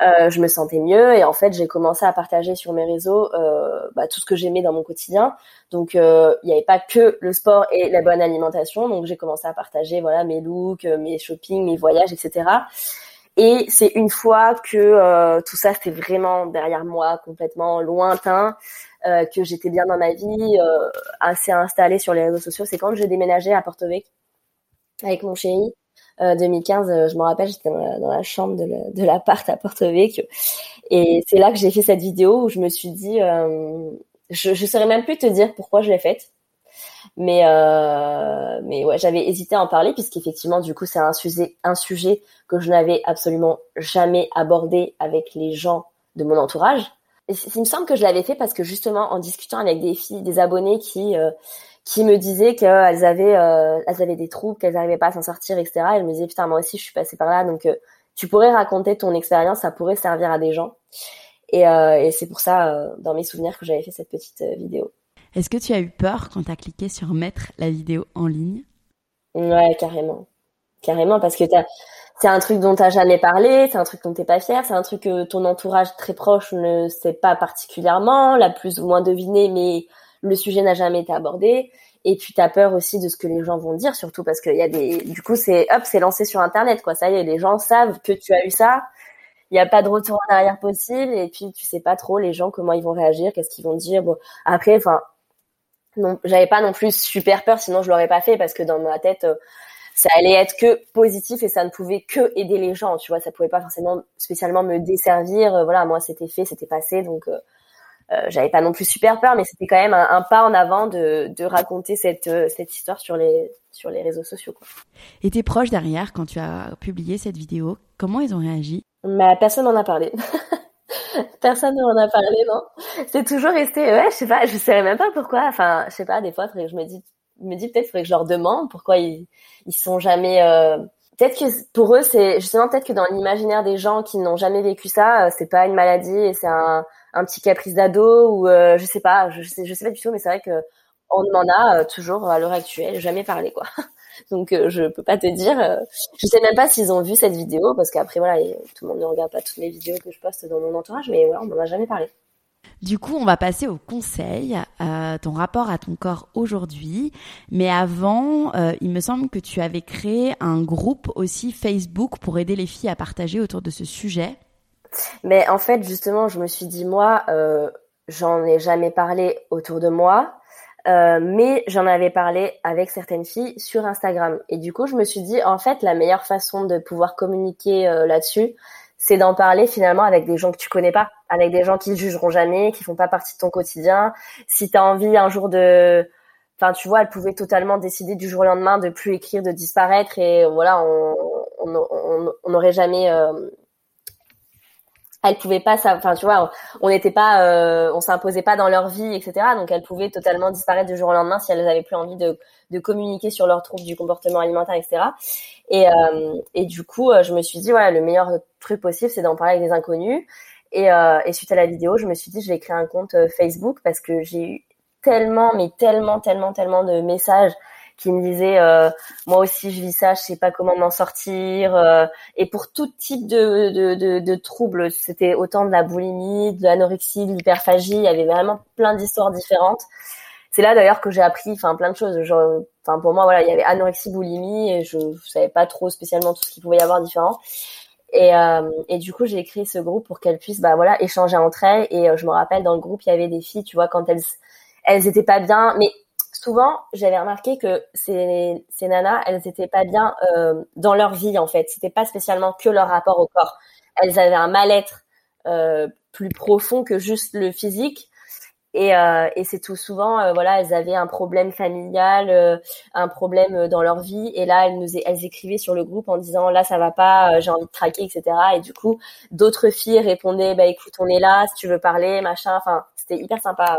euh, je me sentais mieux et en fait j'ai commencé à partager sur mes réseaux euh, bah, tout ce que j'aimais dans mon quotidien. Donc euh, il n'y avait pas que le sport et la bonne alimentation, donc j'ai commencé à partager voilà mes looks, euh, mes shopping, mes voyages, etc. Et c'est une fois que tout ça c'était vraiment derrière moi, complètement lointain, que j'étais bien dans ma vie, assez installée sur les réseaux sociaux, c'est quand j'ai déménagé à Porto Vecchio avec mon chéri. 2015, euh, euh, je me rappelle, j'étais dans, la, chambre de l'appart à Porto Vecchio. Et c'est là que j'ai fait cette vidéo où je me suis dit, euh, je ne saurais même plus te dire pourquoi je l'ai faite. Mais mais ouais, j'avais hésité à en parler puisqu'effectivement, du coup, c'est un sujet un sujet que je n'avais absolument jamais abordé avec les gens de mon entourage. Et il me semble que je l'avais fait parce que justement, en discutant avec des filles, des abonnés qui qui me disaient qu'elles avaient, euh, elles avaient des troubles, qu'elles n'arrivaient pas à s'en sortir, etc. Et je me disais, putain, moi aussi, je suis passée par là. Donc, euh, tu pourrais raconter ton expérience, ça pourrait servir à des gens. Et, euh, et c'est pour ça, euh, dans mes souvenirs, que j'avais fait cette petite euh, vidéo. Est-ce que tu as eu peur quand tu as cliqué sur mettre la vidéo en ligne? Ouais, carrément. Carrément, parce que c'est un truc dont tu n'as jamais parlé, c'est un truc dont t'es pas fier, c'est un truc que ton entourage très proche ne sait pas particulièrement, l'a plus ou moins deviné, mais le sujet n'a jamais été abordé. Et puis t'as peur aussi de ce que les gens vont dire surtout parce qu'il y a des du coup c'est hop c'est lancé sur internet quoi. Ça y est les gens savent que tu as eu ça. Il n'y a pas de retour en arrière possible. Et puis tu sais pas trop les gens comment ils vont réagir qu'est-ce qu'ils vont dire. Après enfin non j'avais pas non plus super peur sinon je l'aurais pas fait parce que dans ma tête euh, ça allait être que positif et ça ne pouvait que aider les gens tu vois. Ça pouvait pas forcément spécialement me desservir. Euh, voilà moi c'était fait c'était passé. Donc euh, euh, j'avais pas non plus super peur, mais c'était quand même un, pas en avant de, de raconter cette, euh, cette histoire sur les, sur les réseaux sociaux. Quoi. Et tes proches derrière, quand tu as publié cette vidéo, comment ils ont réagi? Bah, Personne n'en a parlé. [laughs] personne n'en a parlé, non. C'est toujours resté, ouais, je sais pas, je sais même pas pourquoi. Enfin, je sais pas, des fois, je me dis, me dis peut-être faudrait que je leur demande pourquoi ils ils sont jamais peut-être que pour eux c'est justement peut-être que dans l'imaginaire des gens qui n'ont jamais vécu ça c'est pas une maladie et c'est un un petit caprice d'ado ou je sais pas je sais je sais pas du tout mais c'est vrai que on m'en a toujours à l'heure actuelle jamais parlé quoi [laughs] donc euh, je peux pas te dire. Euh, je sais même pas s'ils ont vu cette vidéo parce qu'après voilà, tout le monde ne regarde pas toutes les vidéos que je poste dans mon entourage, mais voilà, on m'en a jamais parlé. Du coup, on va passer au conseil, euh, ton rapport à ton corps aujourd'hui. Mais avant, euh, il me semble que tu avais créé un groupe aussi Facebook pour aider les filles à partager autour de ce sujet. Mais en fait, justement, je me suis dit, moi, euh, j'en ai jamais parlé autour de moi. Euh, mais j'en avais parlé avec certaines filles sur Instagram. Et du coup, je me suis dit, en fait, la meilleure façon de pouvoir communiquer euh, là-dessus, c'est d'en parler finalement avec des gens que tu connais pas, avec des gens qui ne jugeront jamais, qui font pas partie de ton quotidien. Si tu as envie un jour de... Enfin, tu vois, elle pouvait totalement décider du jour au lendemain de plus écrire, de disparaître. Et voilà, on n'aurait jamais... elle pouvait pas enfin tu vois on n'était pas euh, on s'imposait pas dans leur vie etc donc elles pouvaient totalement disparaître du jour au lendemain si elles avaient plus envie de, de communiquer sur leurs troubles du comportement alimentaire etc et euh, et du coup euh, je me suis dit voilà le meilleur truc possible c'est d'en parler avec des inconnus. Et, euh, et suite à la vidéo je me suis dit je vais créer un compte euh, Facebook parce que j'ai eu tellement mais tellement tellement tellement de messages qui me disait euh, moi aussi je vis ça, je sais pas comment m'en sortir. Euh, et pour tout type de, de, de, de troubles, c'était autant de la boulimie, de l'anorexie, de l'hyperphagie, il y avait vraiment plein d'histoires différentes. C'est là d'ailleurs que j'ai appris, enfin plein de choses. Enfin pour moi voilà, il y avait anorexie, boulimie, et je, je savais pas trop spécialement tout ce qu'il pouvait y avoir différent. Et, euh, et du coup, j'ai créé ce groupe pour qu'elles puissent, bah voilà, échanger entre elles. Et euh, je me rappelle dans le groupe, il y avait des filles, tu vois, quand elles, elles étaient pas bien, mais souvent, j'avais remarqué que ces, nanas, elles étaient pas bien euh, dans leur vie en fait. C'était pas spécialement que leur rapport au corps. Elles avaient un mal-être euh, plus profond que juste le physique. Et, euh, c'est tout souvent, voilà, elles avaient un problème familial, un problème dans leur vie. Et là, elles nous, elles écrivaient sur le groupe en disant là, ça va pas, j'ai envie de craquer, etc. Et du coup, d'autres filles répondaient, bah écoute, on est là, si tu veux parler, machin. Enfin, c'était hyper sympa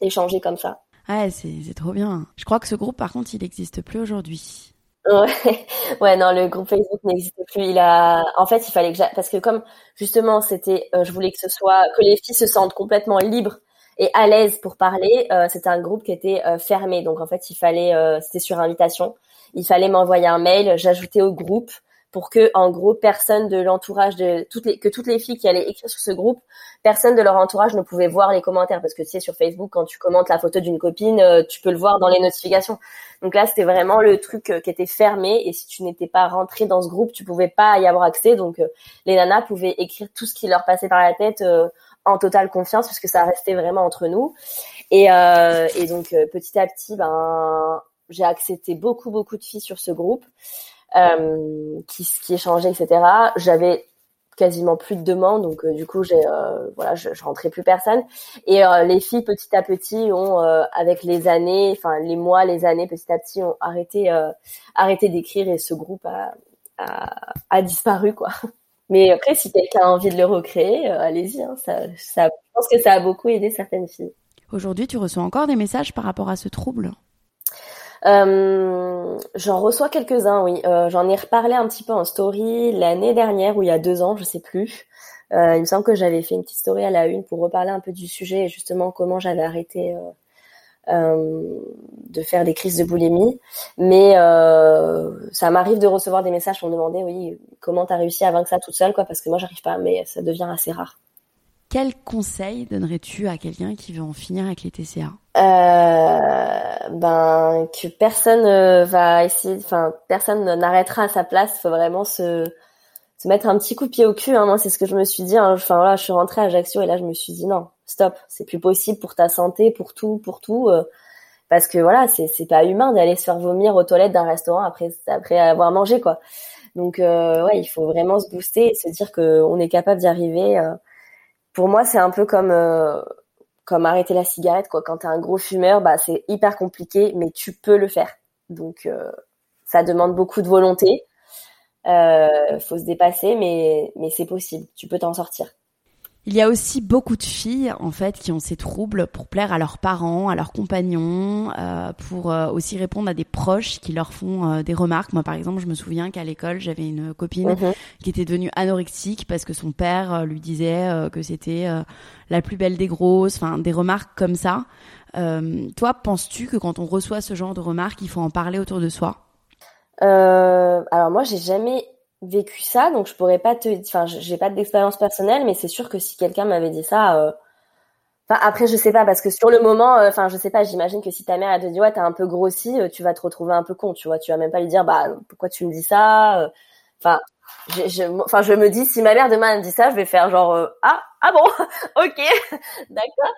d'échanger comme ça. Ouais, c'est trop bien. Je crois que ce groupe, par contre, il n'existe plus aujourd'hui. Ouais, [laughs] ouais, non, le groupe Facebook n'existe plus. Il a, en fait, il fallait que parce que comme justement, c'était, euh, je voulais que ce soit que les filles se sentent complètement libres et à l'aise pour parler. Euh, c'était un groupe qui était euh, fermé, donc en fait, il fallait, euh, c'était sur invitation. Il fallait m'envoyer un mail, j'ajoutais au groupe pour que en gros personne de l'entourage de toutes les que toutes les filles qui allaient écrire sur ce groupe, personne de leur entourage ne pouvait voir les commentaires parce que tu sais sur Facebook quand tu commentes la photo d'une copine, euh, tu peux le voir dans les notifications. Donc là, c'était vraiment le truc euh, qui était fermé et si tu n'étais pas rentré dans ce groupe, tu pouvais pas y avoir accès. Donc euh, les nanas pouvaient écrire tout ce qui leur passait par la tête en totale confiance puisque ça restait vraiment entre nous. Et, et donc petit à petit, ben j'ai accepté beaucoup beaucoup de filles sur ce groupe euh, qui, qui échangeaient, etc. J'avais quasiment plus de demandes, donc euh, du coup j'ai euh, voilà, je, je, rentrais plus personne. Et les filles petit à petit ont, avec les années, enfin les mois, les années, petit à petit ont arrêté arrêté d'écrire et ce groupe a, a, a disparu quoi. Mais après, si quelqu'un a envie de le recréer, allez-y. Hein, ça, ça, je pense que ça a beaucoup aidé certaines filles. Aujourd'hui, tu reçois encore des messages par rapport à ce trouble? Euh, j'en reçois quelques-uns, oui. Euh, j'en ai reparlé un petit peu en story l'année dernière ou il y a deux ans, je sais plus. Euh, il me semble que j'avais fait une petite story à la une pour reparler un peu du sujet et justement comment j'avais arrêté de faire des crises de boulimie. Mais ça m'arrive de recevoir des messages pour me demander, oui, comment t'as réussi à vaincre ça toute seule, quoi, parce que moi j'arrive pas, mais ça devient assez rare. Quel conseil donnerais-tu à quelqu'un qui veut en finir avec les TCA euh, Ben que personne euh, va essayer, enfin personne n'arrêtera à sa place. Faut vraiment se, se mettre un petit coup de pied au cul. Hein. Moi, c'est ce que je me suis dit. Hein. Enfin voilà, je suis rentrée à Ajaccio et là, je me suis dit non, stop, c'est plus possible pour ta santé, pour tout, pour tout. Euh, parce que voilà, c'est c'est pas humain d'aller se faire vomir aux toilettes d'un restaurant après après avoir mangé quoi. Donc euh, ouais, il faut vraiment se booster se dire que on est capable d'y arriver pour moi, c'est un peu comme comme arrêter la cigarette quoi. Quand t'es un gros fumeur, bah c'est hyper compliqué, mais tu peux le faire. Donc euh, ça demande beaucoup de volonté. Euh, faut se dépasser, mais mais c'est possible. Tu peux t'en sortir. Il y a aussi beaucoup de filles en fait qui ont ces troubles pour plaire à leurs parents, à leurs compagnons, euh, pour euh, aussi répondre à des proches qui leur font euh, des remarques. Moi par exemple, je me souviens qu'à l'école, j'avais une copine Mhm. qui était devenue anorexique parce que son père euh, lui disait euh, que c'était euh, la plus belle des grosses, enfin des remarques comme ça. Euh, toi, penses-tu que quand on reçoit ce genre de remarques, il faut en parler autour de soi? Euh, alors moi, j'ai jamais vécu ça, donc je pourrais pas te, enfin, j'ai pas d'expérience personnelle, mais c'est sûr que si quelqu'un m'avait dit ça, euh... enfin après je sais pas parce que sur le moment, euh, enfin je sais pas, j'imagine que si ta mère elle te dit ouais t'es un peu grossi, euh, tu vas te retrouver un peu con, tu vois, tu vas même pas lui dire bah pourquoi tu me dis ça, euh, enfin. je, je, enfin, je me dis, si ma mère demain elle me dit ça, je vais faire genre euh, ah ah bon, [laughs] ok, [laughs] d'accord.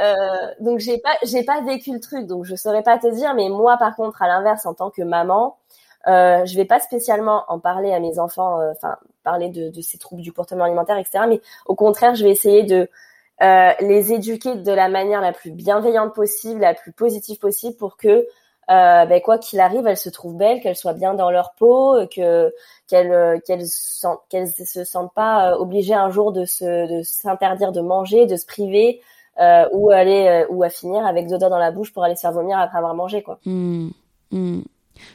Euh, donc j'ai pas j'ai pas vécu le truc, donc je saurais pas te dire. Mais moi, par contre, à l'inverse, en tant que maman, euh, je vais pas spécialement en parler à mes enfants, euh, enfin parler de, ces troubles du comportement alimentaire, etc. Mais au contraire, je vais essayer de euh, les éduquer de la manière la plus bienveillante possible, la plus positive possible, pour que euh, ben, quoi qu'il arrive, elles se trouvent belles, qu'elles soient bien dans leur peau, que qu'elles qu'elles se sentent pas obligées un jour de s'interdire de manger, de se priver, ou aller ou à finir avec deux doigts dans la bouche pour aller se faire vomir après avoir mangé quoi. Hmm, hmm.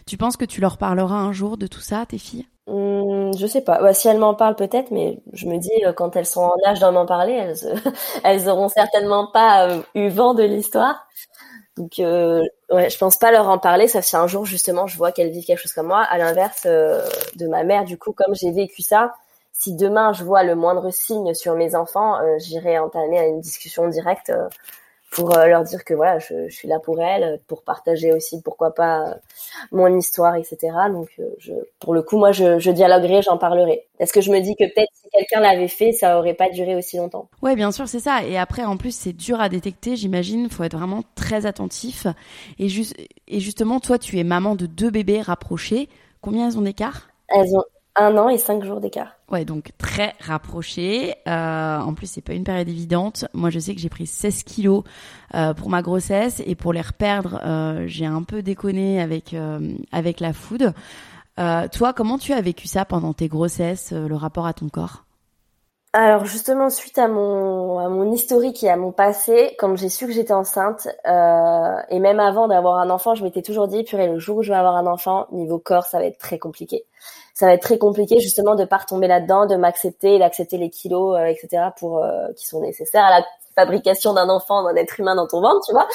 Tu penses que tu leur parleras un jour de tout ça, tes filles? Hum, je sais pas. Bah, si elles m'en parlent peut-être, mais je me dis euh, quand elles sont en âge d'en m'en parler, elles euh, [laughs] elles auront certainement pas euh, eu vent de l'histoire. Donc euh, ouais, je pense pas leur en parler, sauf si un jour justement je vois qu'elles vivent quelque chose comme moi. À l'inverse de ma mère, du coup, comme j'ai vécu ça, si demain je vois le moindre signe sur mes enfants, j'irai entamer une discussion directe pour euh, leur dire que voilà, je, je suis là pour elles, pour partager aussi, pourquoi pas, euh, mon histoire, etc. Donc, euh, je, pour le coup, moi, je, je dialoguerai, j'en parlerai. Parce que je me dis que peut-être si quelqu'un l'avait fait, ça aurait pas duré aussi longtemps? Ouais, bien sûr, c'est ça. Et après, en plus, c'est dur à détecter, j'imagine. Faut être vraiment très attentif. Et, et justement, toi, tu es maman de deux bébés rapprochés. Combien elles ont d'écart? Elles ont un an et cinq jours d'écart. Ouais, donc très rapprochés. Euh, en plus, c'est pas une période évidente. Moi, je sais que j'ai pris 16 kilos euh, pour ma grossesse et pour les reperdre, euh, j'ai un peu déconné avec euh, avec la food. Euh, toi, comment tu as vécu ça pendant tes grossesses, euh, le rapport à ton corps? Alors justement, suite à mon, à mon historique et à mon passé, quand j'ai su que j'étais enceinte, euh, et même avant d'avoir un enfant, je m'étais toujours dit, purée, le jour où je vais avoir un enfant, niveau corps, ça va être très compliqué. Ça va être très compliqué justement de pas retomber là-dedans, de m'accepter, d'accepter les kilos, euh, etc. pour euh, qui sont nécessaires à la fabrication d'un enfant, d'un être humain dans ton ventre, tu vois.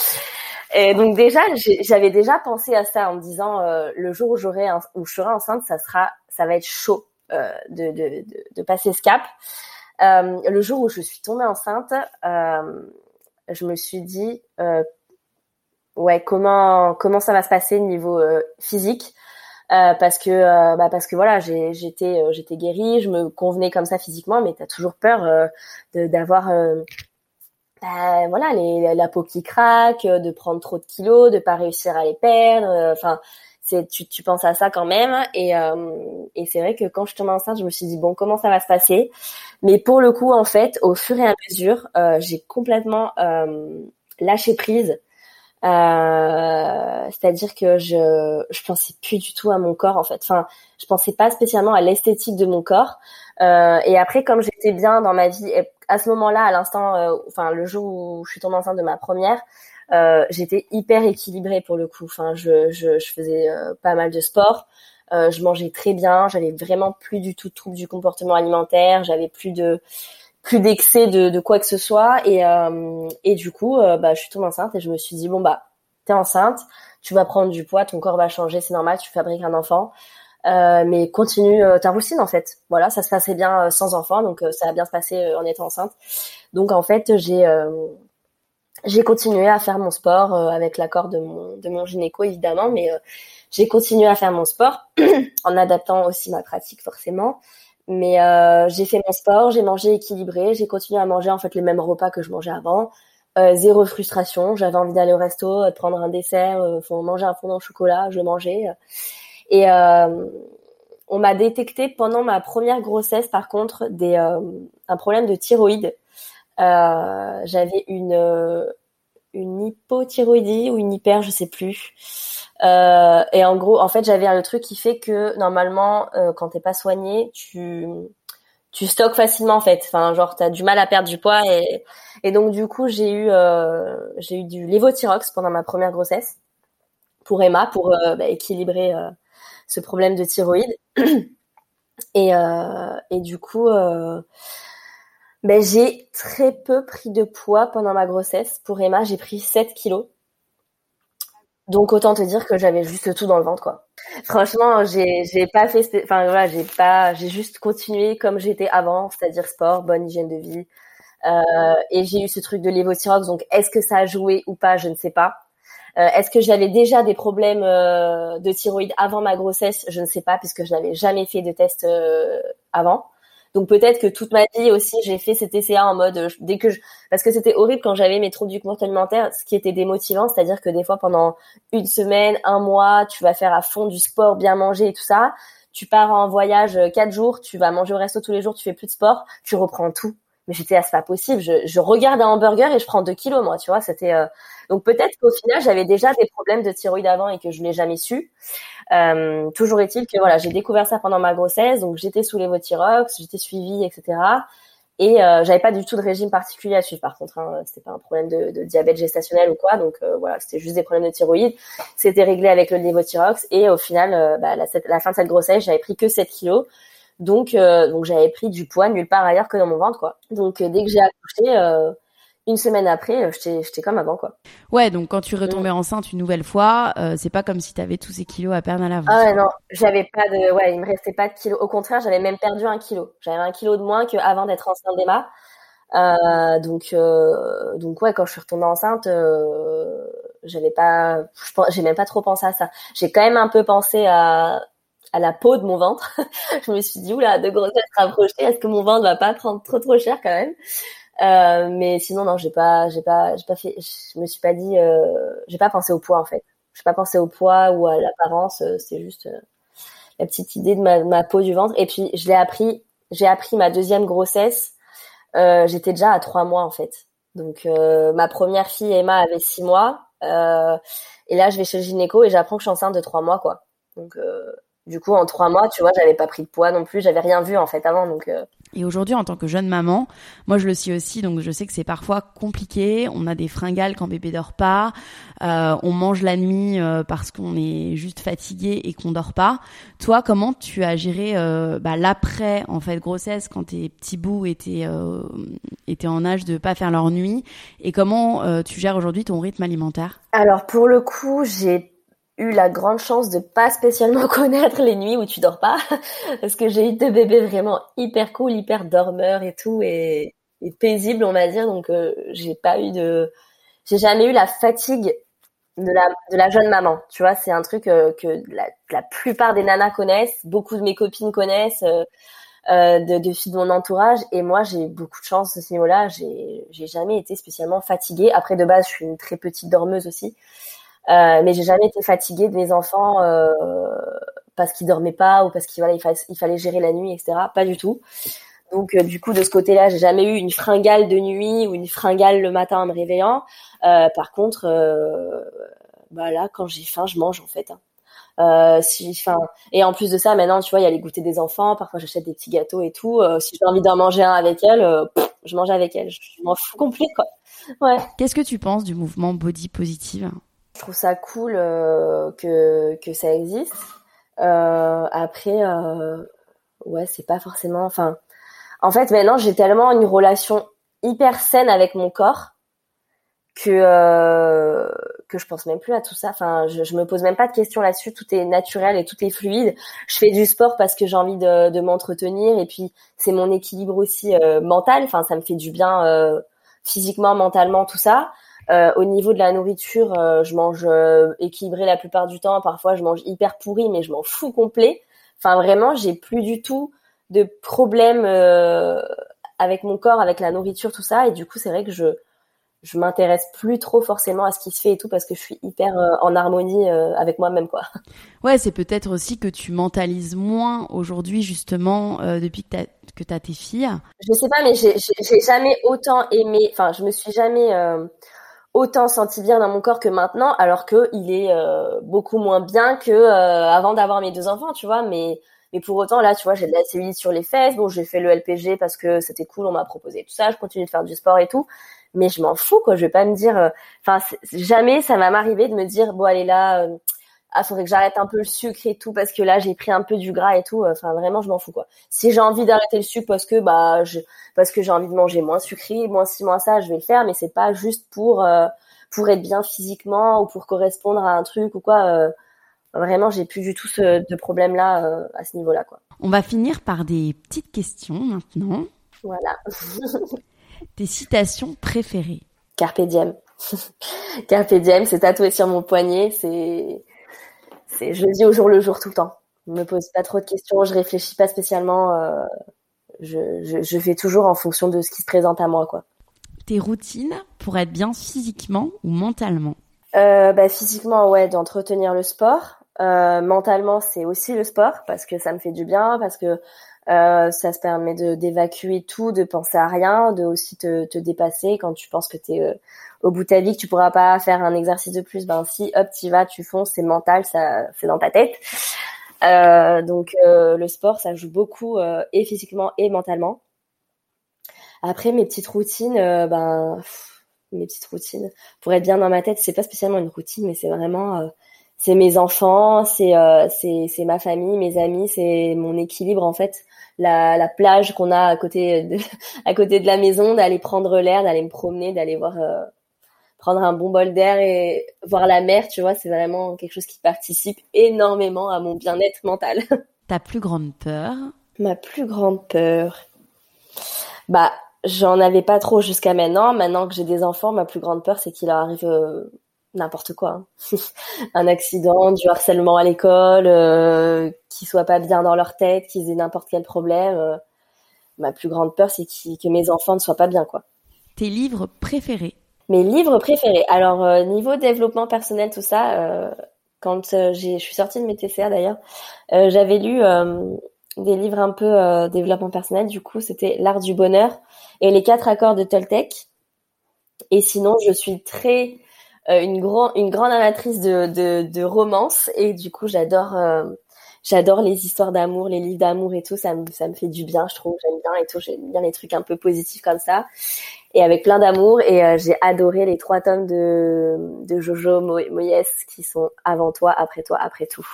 Et donc déjà, j'avais déjà pensé à ça en me disant, euh, le jour où j'aurai où je serai enceinte, ça sera, ça va être chaud de, de, de, de passer ce cap. Le jour où je suis tombée enceinte, je me suis dit, ouais, comment comment ça va se passer au niveau physique? Euh, Parce que euh, bah parce que voilà, j'étais euh, j'étais guérie, je me convenais comme ça physiquement, mais t'as toujours peur euh, d'avoir bah, voilà les, la peau qui craque, de prendre trop de kilos, de pas réussir à les perdre. Enfin, c'est tu, tu penses à ça quand même. Et, et c'est vrai que quand je tombais enceinte, je me suis dit bon, comment ça va se passer? Mais pour le coup, en fait, au fur et à mesure, j'ai complètement lâché prise. Euh, c'est-à-dire que je je pensais plus du tout à mon corps en fait. Enfin, je pensais pas spécialement à l'esthétique de mon corps. Euh, et après, comme j'étais bien dans ma vie, et à ce moment-là, à l'instant, euh, enfin le jour où je suis tombée enceinte de ma première, euh, j'étais hyper équilibrée pour le coup. Enfin, je je, je faisais pas mal de sport. Je mangeais très bien. J'avais vraiment plus du tout de troubles du comportement alimentaire. J'avais plus de plus d'excès de, de quoi que ce soit. Et euh, et du coup, euh, bah, je suis tombée enceinte et je me suis dit bon bah t'es enceinte, tu vas prendre du poids, ton corps va changer, c'est normal, tu fabriques un enfant. Euh, mais continue euh, ta routine en fait. Voilà, ça se passait bien euh, sans enfant, donc ça va bien se euh, en étant enceinte. Donc en fait, j'ai j'ai continué à faire mon sport avec l'accord de mon de mon gynéco évidemment, mais j'ai continué à faire mon sport [clears throat] en adaptant aussi ma pratique forcément. Mais euh, j'ai fait mon sport, j'ai mangé équilibré, j'ai continué à manger en fait les mêmes repas que je mangeais avant. Euh, zéro frustration, j'avais envie d'aller au resto, de prendre un dessert, euh, manger un fondant au chocolat, je mangeais. Et euh, on m'a détecté pendant ma première grossesse, par contre, des, euh, un problème de thyroïde. Euh, j'avais une, euh, une hypothyroïdie ou une hyper, je sais plus. Euh, et en gros, en fait, j'avais le truc qui fait que normalement, euh, quand t'es pas soigné, tu tu stockes facilement en fait. Enfin, genre t'as du mal à perdre du poids et et donc du coup j'ai eu euh, j'ai eu du lévothyrox pendant ma première grossesse pour Emma pour euh, bah, équilibrer euh, ce problème de thyroïde [clears throat] et et du coup ben j'ai très peu pris de poids pendant ma grossesse. Pour Emma, j'ai pris 7 kilos. Donc autant te dire que j'avais juste tout dans le ventre quoi. Franchement, j'ai pas fait enfin voilà, j'ai pas j'ai juste continué comme j'étais avant, c'est-à-dire sport, bonne hygiène de vie. Euh, et j'ai eu ce truc de lévothyrox donc est-ce que ça a joué ou pas, je ne sais pas. Euh, est-ce que j'avais déjà des problèmes euh, de thyroïde avant ma grossesse Je ne sais pas puisque je n'avais jamais fait de test euh, avant. Donc peut-être que toute ma vie aussi j'ai fait cet TCA en mode dès que je parce que c'était horrible quand j'avais mes troubles du comportement alimentaire, ce qui était démotivant, c'est-à-dire que des fois pendant une semaine, un mois, tu vas faire à fond du sport, bien manger et tout ça. Tu pars en voyage euh, quatre jours, tu vas manger au resto tous les jours, tu fais plus de sport, tu reprends tout. Mais j'étais à c'est pas possible. Je, je, regarde un hamburger et je prends deux kilos moi, tu vois. C'était euh, donc peut-être qu'au final j'avais déjà des problèmes de thyroïde avant et que je l'ai jamais su. Euh, toujours est-il que voilà, j'ai découvert ça pendant ma grossesse, donc j'étais sous les Votirox, j'étais suivie, etc. Et euh, j'avais pas du tout de régime particulier à suivre. Par contre, hein, c'était pas un problème de, de, diabète gestationnel ou quoi, donc euh, voilà, c'était juste des problèmes de thyroïde. C'était réglé avec le Levothyrox et au final, euh, bah, la, la, fin de cette grossesse, j'avais pris que 7 kilos. Donc, euh, donc j'avais pris du poids nulle part ailleurs que dans mon ventre, quoi. Donc, dès que j'ai accouché, une semaine après, euh, j'étais comme avant, quoi. Ouais, donc quand tu retombais enceinte une nouvelle fois, euh, c'est pas comme si tu avais tous ces kilos à perdre à l'avance. Ah ouais, non, j'avais pas de, ouais, il me restait pas de kilos. Au contraire, j'avais même perdu un kilo. J'avais un kilo de moins qu'avant d'être enceinte d'Emma. Euh, donc, euh, donc ouais, quand je suis retombée enceinte, euh, j'avais pas, j'ai même pas trop pensé à ça. J'ai quand même un peu pensé à, à la peau de mon ventre. [laughs] je me suis dit, oula, de grossesse rapprochée, est-ce que mon ventre va pas prendre trop trop cher quand même? Euh, mais sinon non, j'ai pas, j'ai pas, j'ai pas fait, je me suis pas dit, euh, j'ai pas pensé au poids en fait. J'ai pas pensé au poids ou à l'apparence. Euh, c'est juste euh, la petite idée de ma, peau du ventre. Et puis je l'ai appris, j'ai appris ma deuxième grossesse. J'étais déjà à trois mois en fait. Donc ma première fille Emma avait six mois. et là je vais chez le gynéco et j'apprends que je suis enceinte de trois mois quoi. Donc du coup, en trois mois, tu vois, j'avais pas pris de poids non plus, j'avais rien vu en fait avant, donc. Euh. Et aujourd'hui, en tant que jeune maman, moi je le suis aussi, donc je sais que c'est parfois compliqué. On a des fringales quand bébé dort pas, euh, on mange la nuit euh, parce qu'on est juste fatigué et qu'on dort pas. Toi, comment tu as géré bah, l'après en fait grossesse quand tes petits bouts étaient étaient en âge de pas faire leur nuit? Et comment tu gères aujourd'hui ton rythme alimentaire? Alors pour le coup, j'ai eu la grande chance de pas spécialement [laughs] connaître les nuits où tu dors pas parce que j'ai eu deux bébés vraiment hyper cool, hyper dormeurs et tout et, et paisibles on va dire. Donc euh, j'ai pas eu de j'ai jamais eu la fatigue de la de la jeune maman. Tu vois c'est un truc euh, que la, la, plupart des nanas connaissent beaucoup de mes copines connaissent euh, euh de, de, filles de mon entourage. Et moi j'ai beaucoup de chance de ce niveau-là. J'ai j'ai jamais été spécialement fatiguée. Après de base je suis une très petite dormeuse aussi euh, mais j'ai jamais été fatiguée de mes enfants euh, parce qu'ils dormaient pas ou parce qu'il fallait gérer la nuit, etc. Pas du tout. Donc euh, du coup de ce côté-là, j'ai jamais eu une fringale de nuit ou une fringale le matin en me réveillant. Euh, par contre, euh, bah là, quand j'ai faim, je mange en fait. Hein. Euh, si, enfin, et en plus de ça, maintenant, tu vois, il y a les goûters des enfants. Parfois, j'achète des petits gâteaux et tout. si j'ai envie d'en manger un avec elle, je mange avec elle. Je, je m'en fous complet, quoi. Ouais. Qu'est-ce que tu penses du mouvement body positive? Je trouve ça cool euh, que, que ça existe. Euh, après, euh, ouais, c'est pas forcément. Enfin, en fait, maintenant, j'ai tellement une relation hyper saine avec mon corps que euh, que je pense même plus à tout ça. Enfin, je, je me pose même pas de questions là-dessus. Tout est naturel et tout est fluide. Je fais du sport parce que j'ai envie de, de m'entretenir et puis c'est mon équilibre aussi mental. Enfin, ça me fait du bien physiquement, mentalement, tout ça. Euh, au niveau de la nourriture, euh, je mange euh, équilibré la plupart du temps. Parfois, je mange hyper pourri, mais je m'en fous complet. Enfin, vraiment, j'ai plus du tout de problème avec mon corps, avec la nourriture, tout ça. Et du coup, c'est vrai que je je m'intéresse plus trop forcément à ce qui se fait et tout parce que je suis hyper en harmonie avec moi-même quoi. Ouais, c'est peut-être aussi que tu mentalises moins aujourd'hui justement depuis que tu as tes filles. Je sais pas mais j'ai jamais autant aimé enfin je me suis jamais autant senti bien dans mon corps que maintenant, alors que il est euh, beaucoup moins bien que euh, avant d'avoir mes deux enfants, tu vois. Mais Mais pour autant, là, tu vois, j'ai de la cellulite sur les fesses. Bon, j'ai fait le LPG parce que c'était cool, on m'a proposé tout ça. Je continue de faire du sport et tout. Mais je m'en fous, quoi. Je vais pas me dire, euh, enfin, jamais ça va m'arriver de me dire, bon, allez là, ah, faudrait que j'arrête un peu le sucre et tout parce que là, j'ai pris un peu du gras et tout. Enfin, vraiment, je m'en fous, quoi. Si j'ai envie d'arrêter le sucre parce que, bah, je, parce que j'ai envie de manger moins sucré, moins ci, moins ça, je vais le faire. Mais c'est pas juste pour, euh, pour être bien physiquement ou pour correspondre à un truc ou quoi. Vraiment, j'ai plus du tout ce, de problème là euh, à ce niveau-là, quoi. On va finir par des petites questions maintenant. Voilà. [laughs] Tes citations préférées. Carpe diem. [laughs] Carpe diem, c'est tatoué sur mon poignet. C'est, c'est, je le dis au jour le jour tout le temps. Je me pose pas trop de questions, je réfléchis pas spécialement. Euh, je, je, je fais toujours en fonction de ce qui se présente à moi, quoi. Tes routines pour être bien physiquement ou mentalement? Euh, bah, physiquement, ouais, d'entretenir le sport. Euh, mentalement, c'est aussi le sport parce que ça me fait du bien, parce que euh, ça se permet de d'évacuer tout, de penser à rien, de aussi te, te dépasser quand tu penses que tu es euh, au bout de ta vie, que tu pourras pas faire un exercice de plus. Ben si, hop, tu vas, tu fonces, c'est mental, ça, c'est dans ta tête. Euh, donc le sport, ça joue beaucoup et physiquement et mentalement. Après mes petites routines, ben mes petites routines pour être bien dans ma tête, c'est pas spécialement une routine, mais c'est vraiment c'est mes enfants, c'est euh, c'est ma famille, mes amis, c'est mon équilibre en fait. La, la plage qu'on a à côté de [laughs] à côté de la maison, d'aller prendre l'air, d'aller me promener, d'aller voir euh, prendre un bon bol d'air et voir la mer, tu vois, c'est vraiment quelque chose qui participe énormément à mon bien-être mental. [laughs] Ta plus grande peur Ma plus grande peur. Bah, j'en avais pas trop jusqu'à maintenant. Maintenant que j'ai des enfants, ma plus grande peur, c'est qu'il leur arrive euh, n'importe quoi. Hein. [laughs] un accident, du harcèlement à l'école, euh, qu'ils soient pas bien dans leur tête, qu'ils aient n'importe quel problème. Euh, ma plus grande peur, c'est que mes enfants ne soient pas bien, quoi. Tes livres préférés? Mes livres préférés. Alors, euh, niveau développement personnel, tout ça, euh, quand je suis sortie de mes TCA d'ailleurs, j'avais lu des livres un peu développement personnel. Du coup, c'était L'art du bonheur et les quatre accords de Toltec. Et sinon, je suis très une, grand, une grande amatrice de, de, de romance et du coup j'adore euh, j'adore les histoires d'amour, les livres d'amour et tout, ça me, ça me fait du bien, je trouve, j'aime bien et tout, j'aime bien les trucs un peu positifs comme ça, et avec plein d'amour, et euh, j'ai adoré les trois tomes de, de Jojo Moyes qui sont avant toi, après toi, après tout.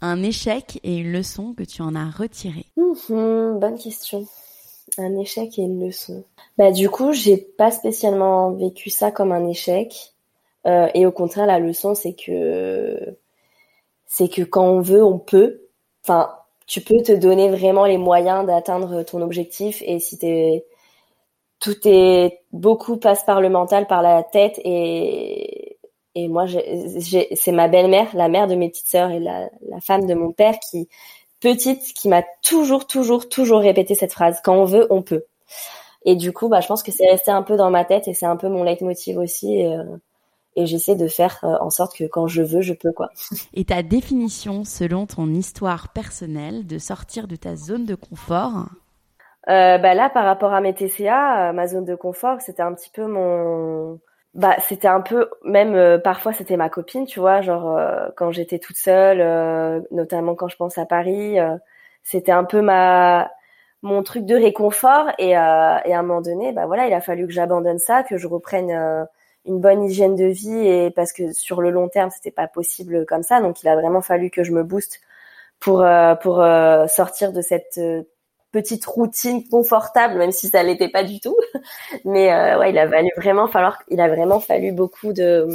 Un échec et une leçon que tu en as retiré. Mhm, bonne question. Un échec et une leçon. Bah du coup, j'ai pas spécialement vécu ça comme un échec. Euh, et au contraire, la leçon, c'est que quand on veut, on peut. Enfin, tu peux te donner vraiment les moyens d'atteindre ton objectif. Et si tout est beaucoup passe par le mental, par la tête. Et et moi, c'est ma belle-mère, la mère de mes petites sœurs et la, femme de mon père qui petite qui m'a toujours, toujours, toujours répété cette phrase. Quand on veut, on peut. Et du coup, bah, je pense que c'est resté un peu dans ma tête et c'est un peu mon leitmotiv aussi. Euh, et j'essaie de faire euh, en sorte que quand je veux, je peux quoi. Et ta définition, selon ton histoire personnelle, de sortir de ta zone de confort? Euh, bah là, par rapport à mes TCA, euh, ma zone de confort, c'était un petit peu mon, bah c'était un peu même euh, parfois c'était ma copine, tu vois, genre quand j'étais toute seule, notamment quand je pense à Paris, c'était un peu ma mon truc de réconfort et, et à un moment donné, bah voilà, il a fallu que j'abandonne ça, que je reprenne une bonne hygiène de vie et parce que sur le long terme c'était pas possible comme ça donc il a vraiment fallu que je me booste pour euh, pour euh, sortir de cette euh, petite routine confortable même si ça l'était pas du tout [laughs] mais ouais il a fallu vraiment falloir il a vraiment fallu beaucoup de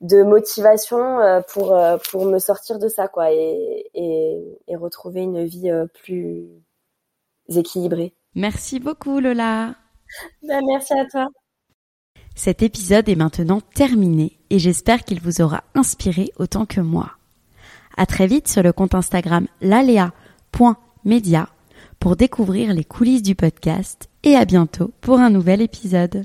de motivation pour pour me sortir de ça quoi et et, et retrouver une vie plus équilibrée. Merci beaucoup Lola. Ben, merci à toi. Cet épisode est maintenant terminé et j'espère qu'il vous aura inspiré autant que moi. À très vite sur le compte Instagram lalea.media pour découvrir les coulisses du podcast et à bientôt pour un nouvel épisode.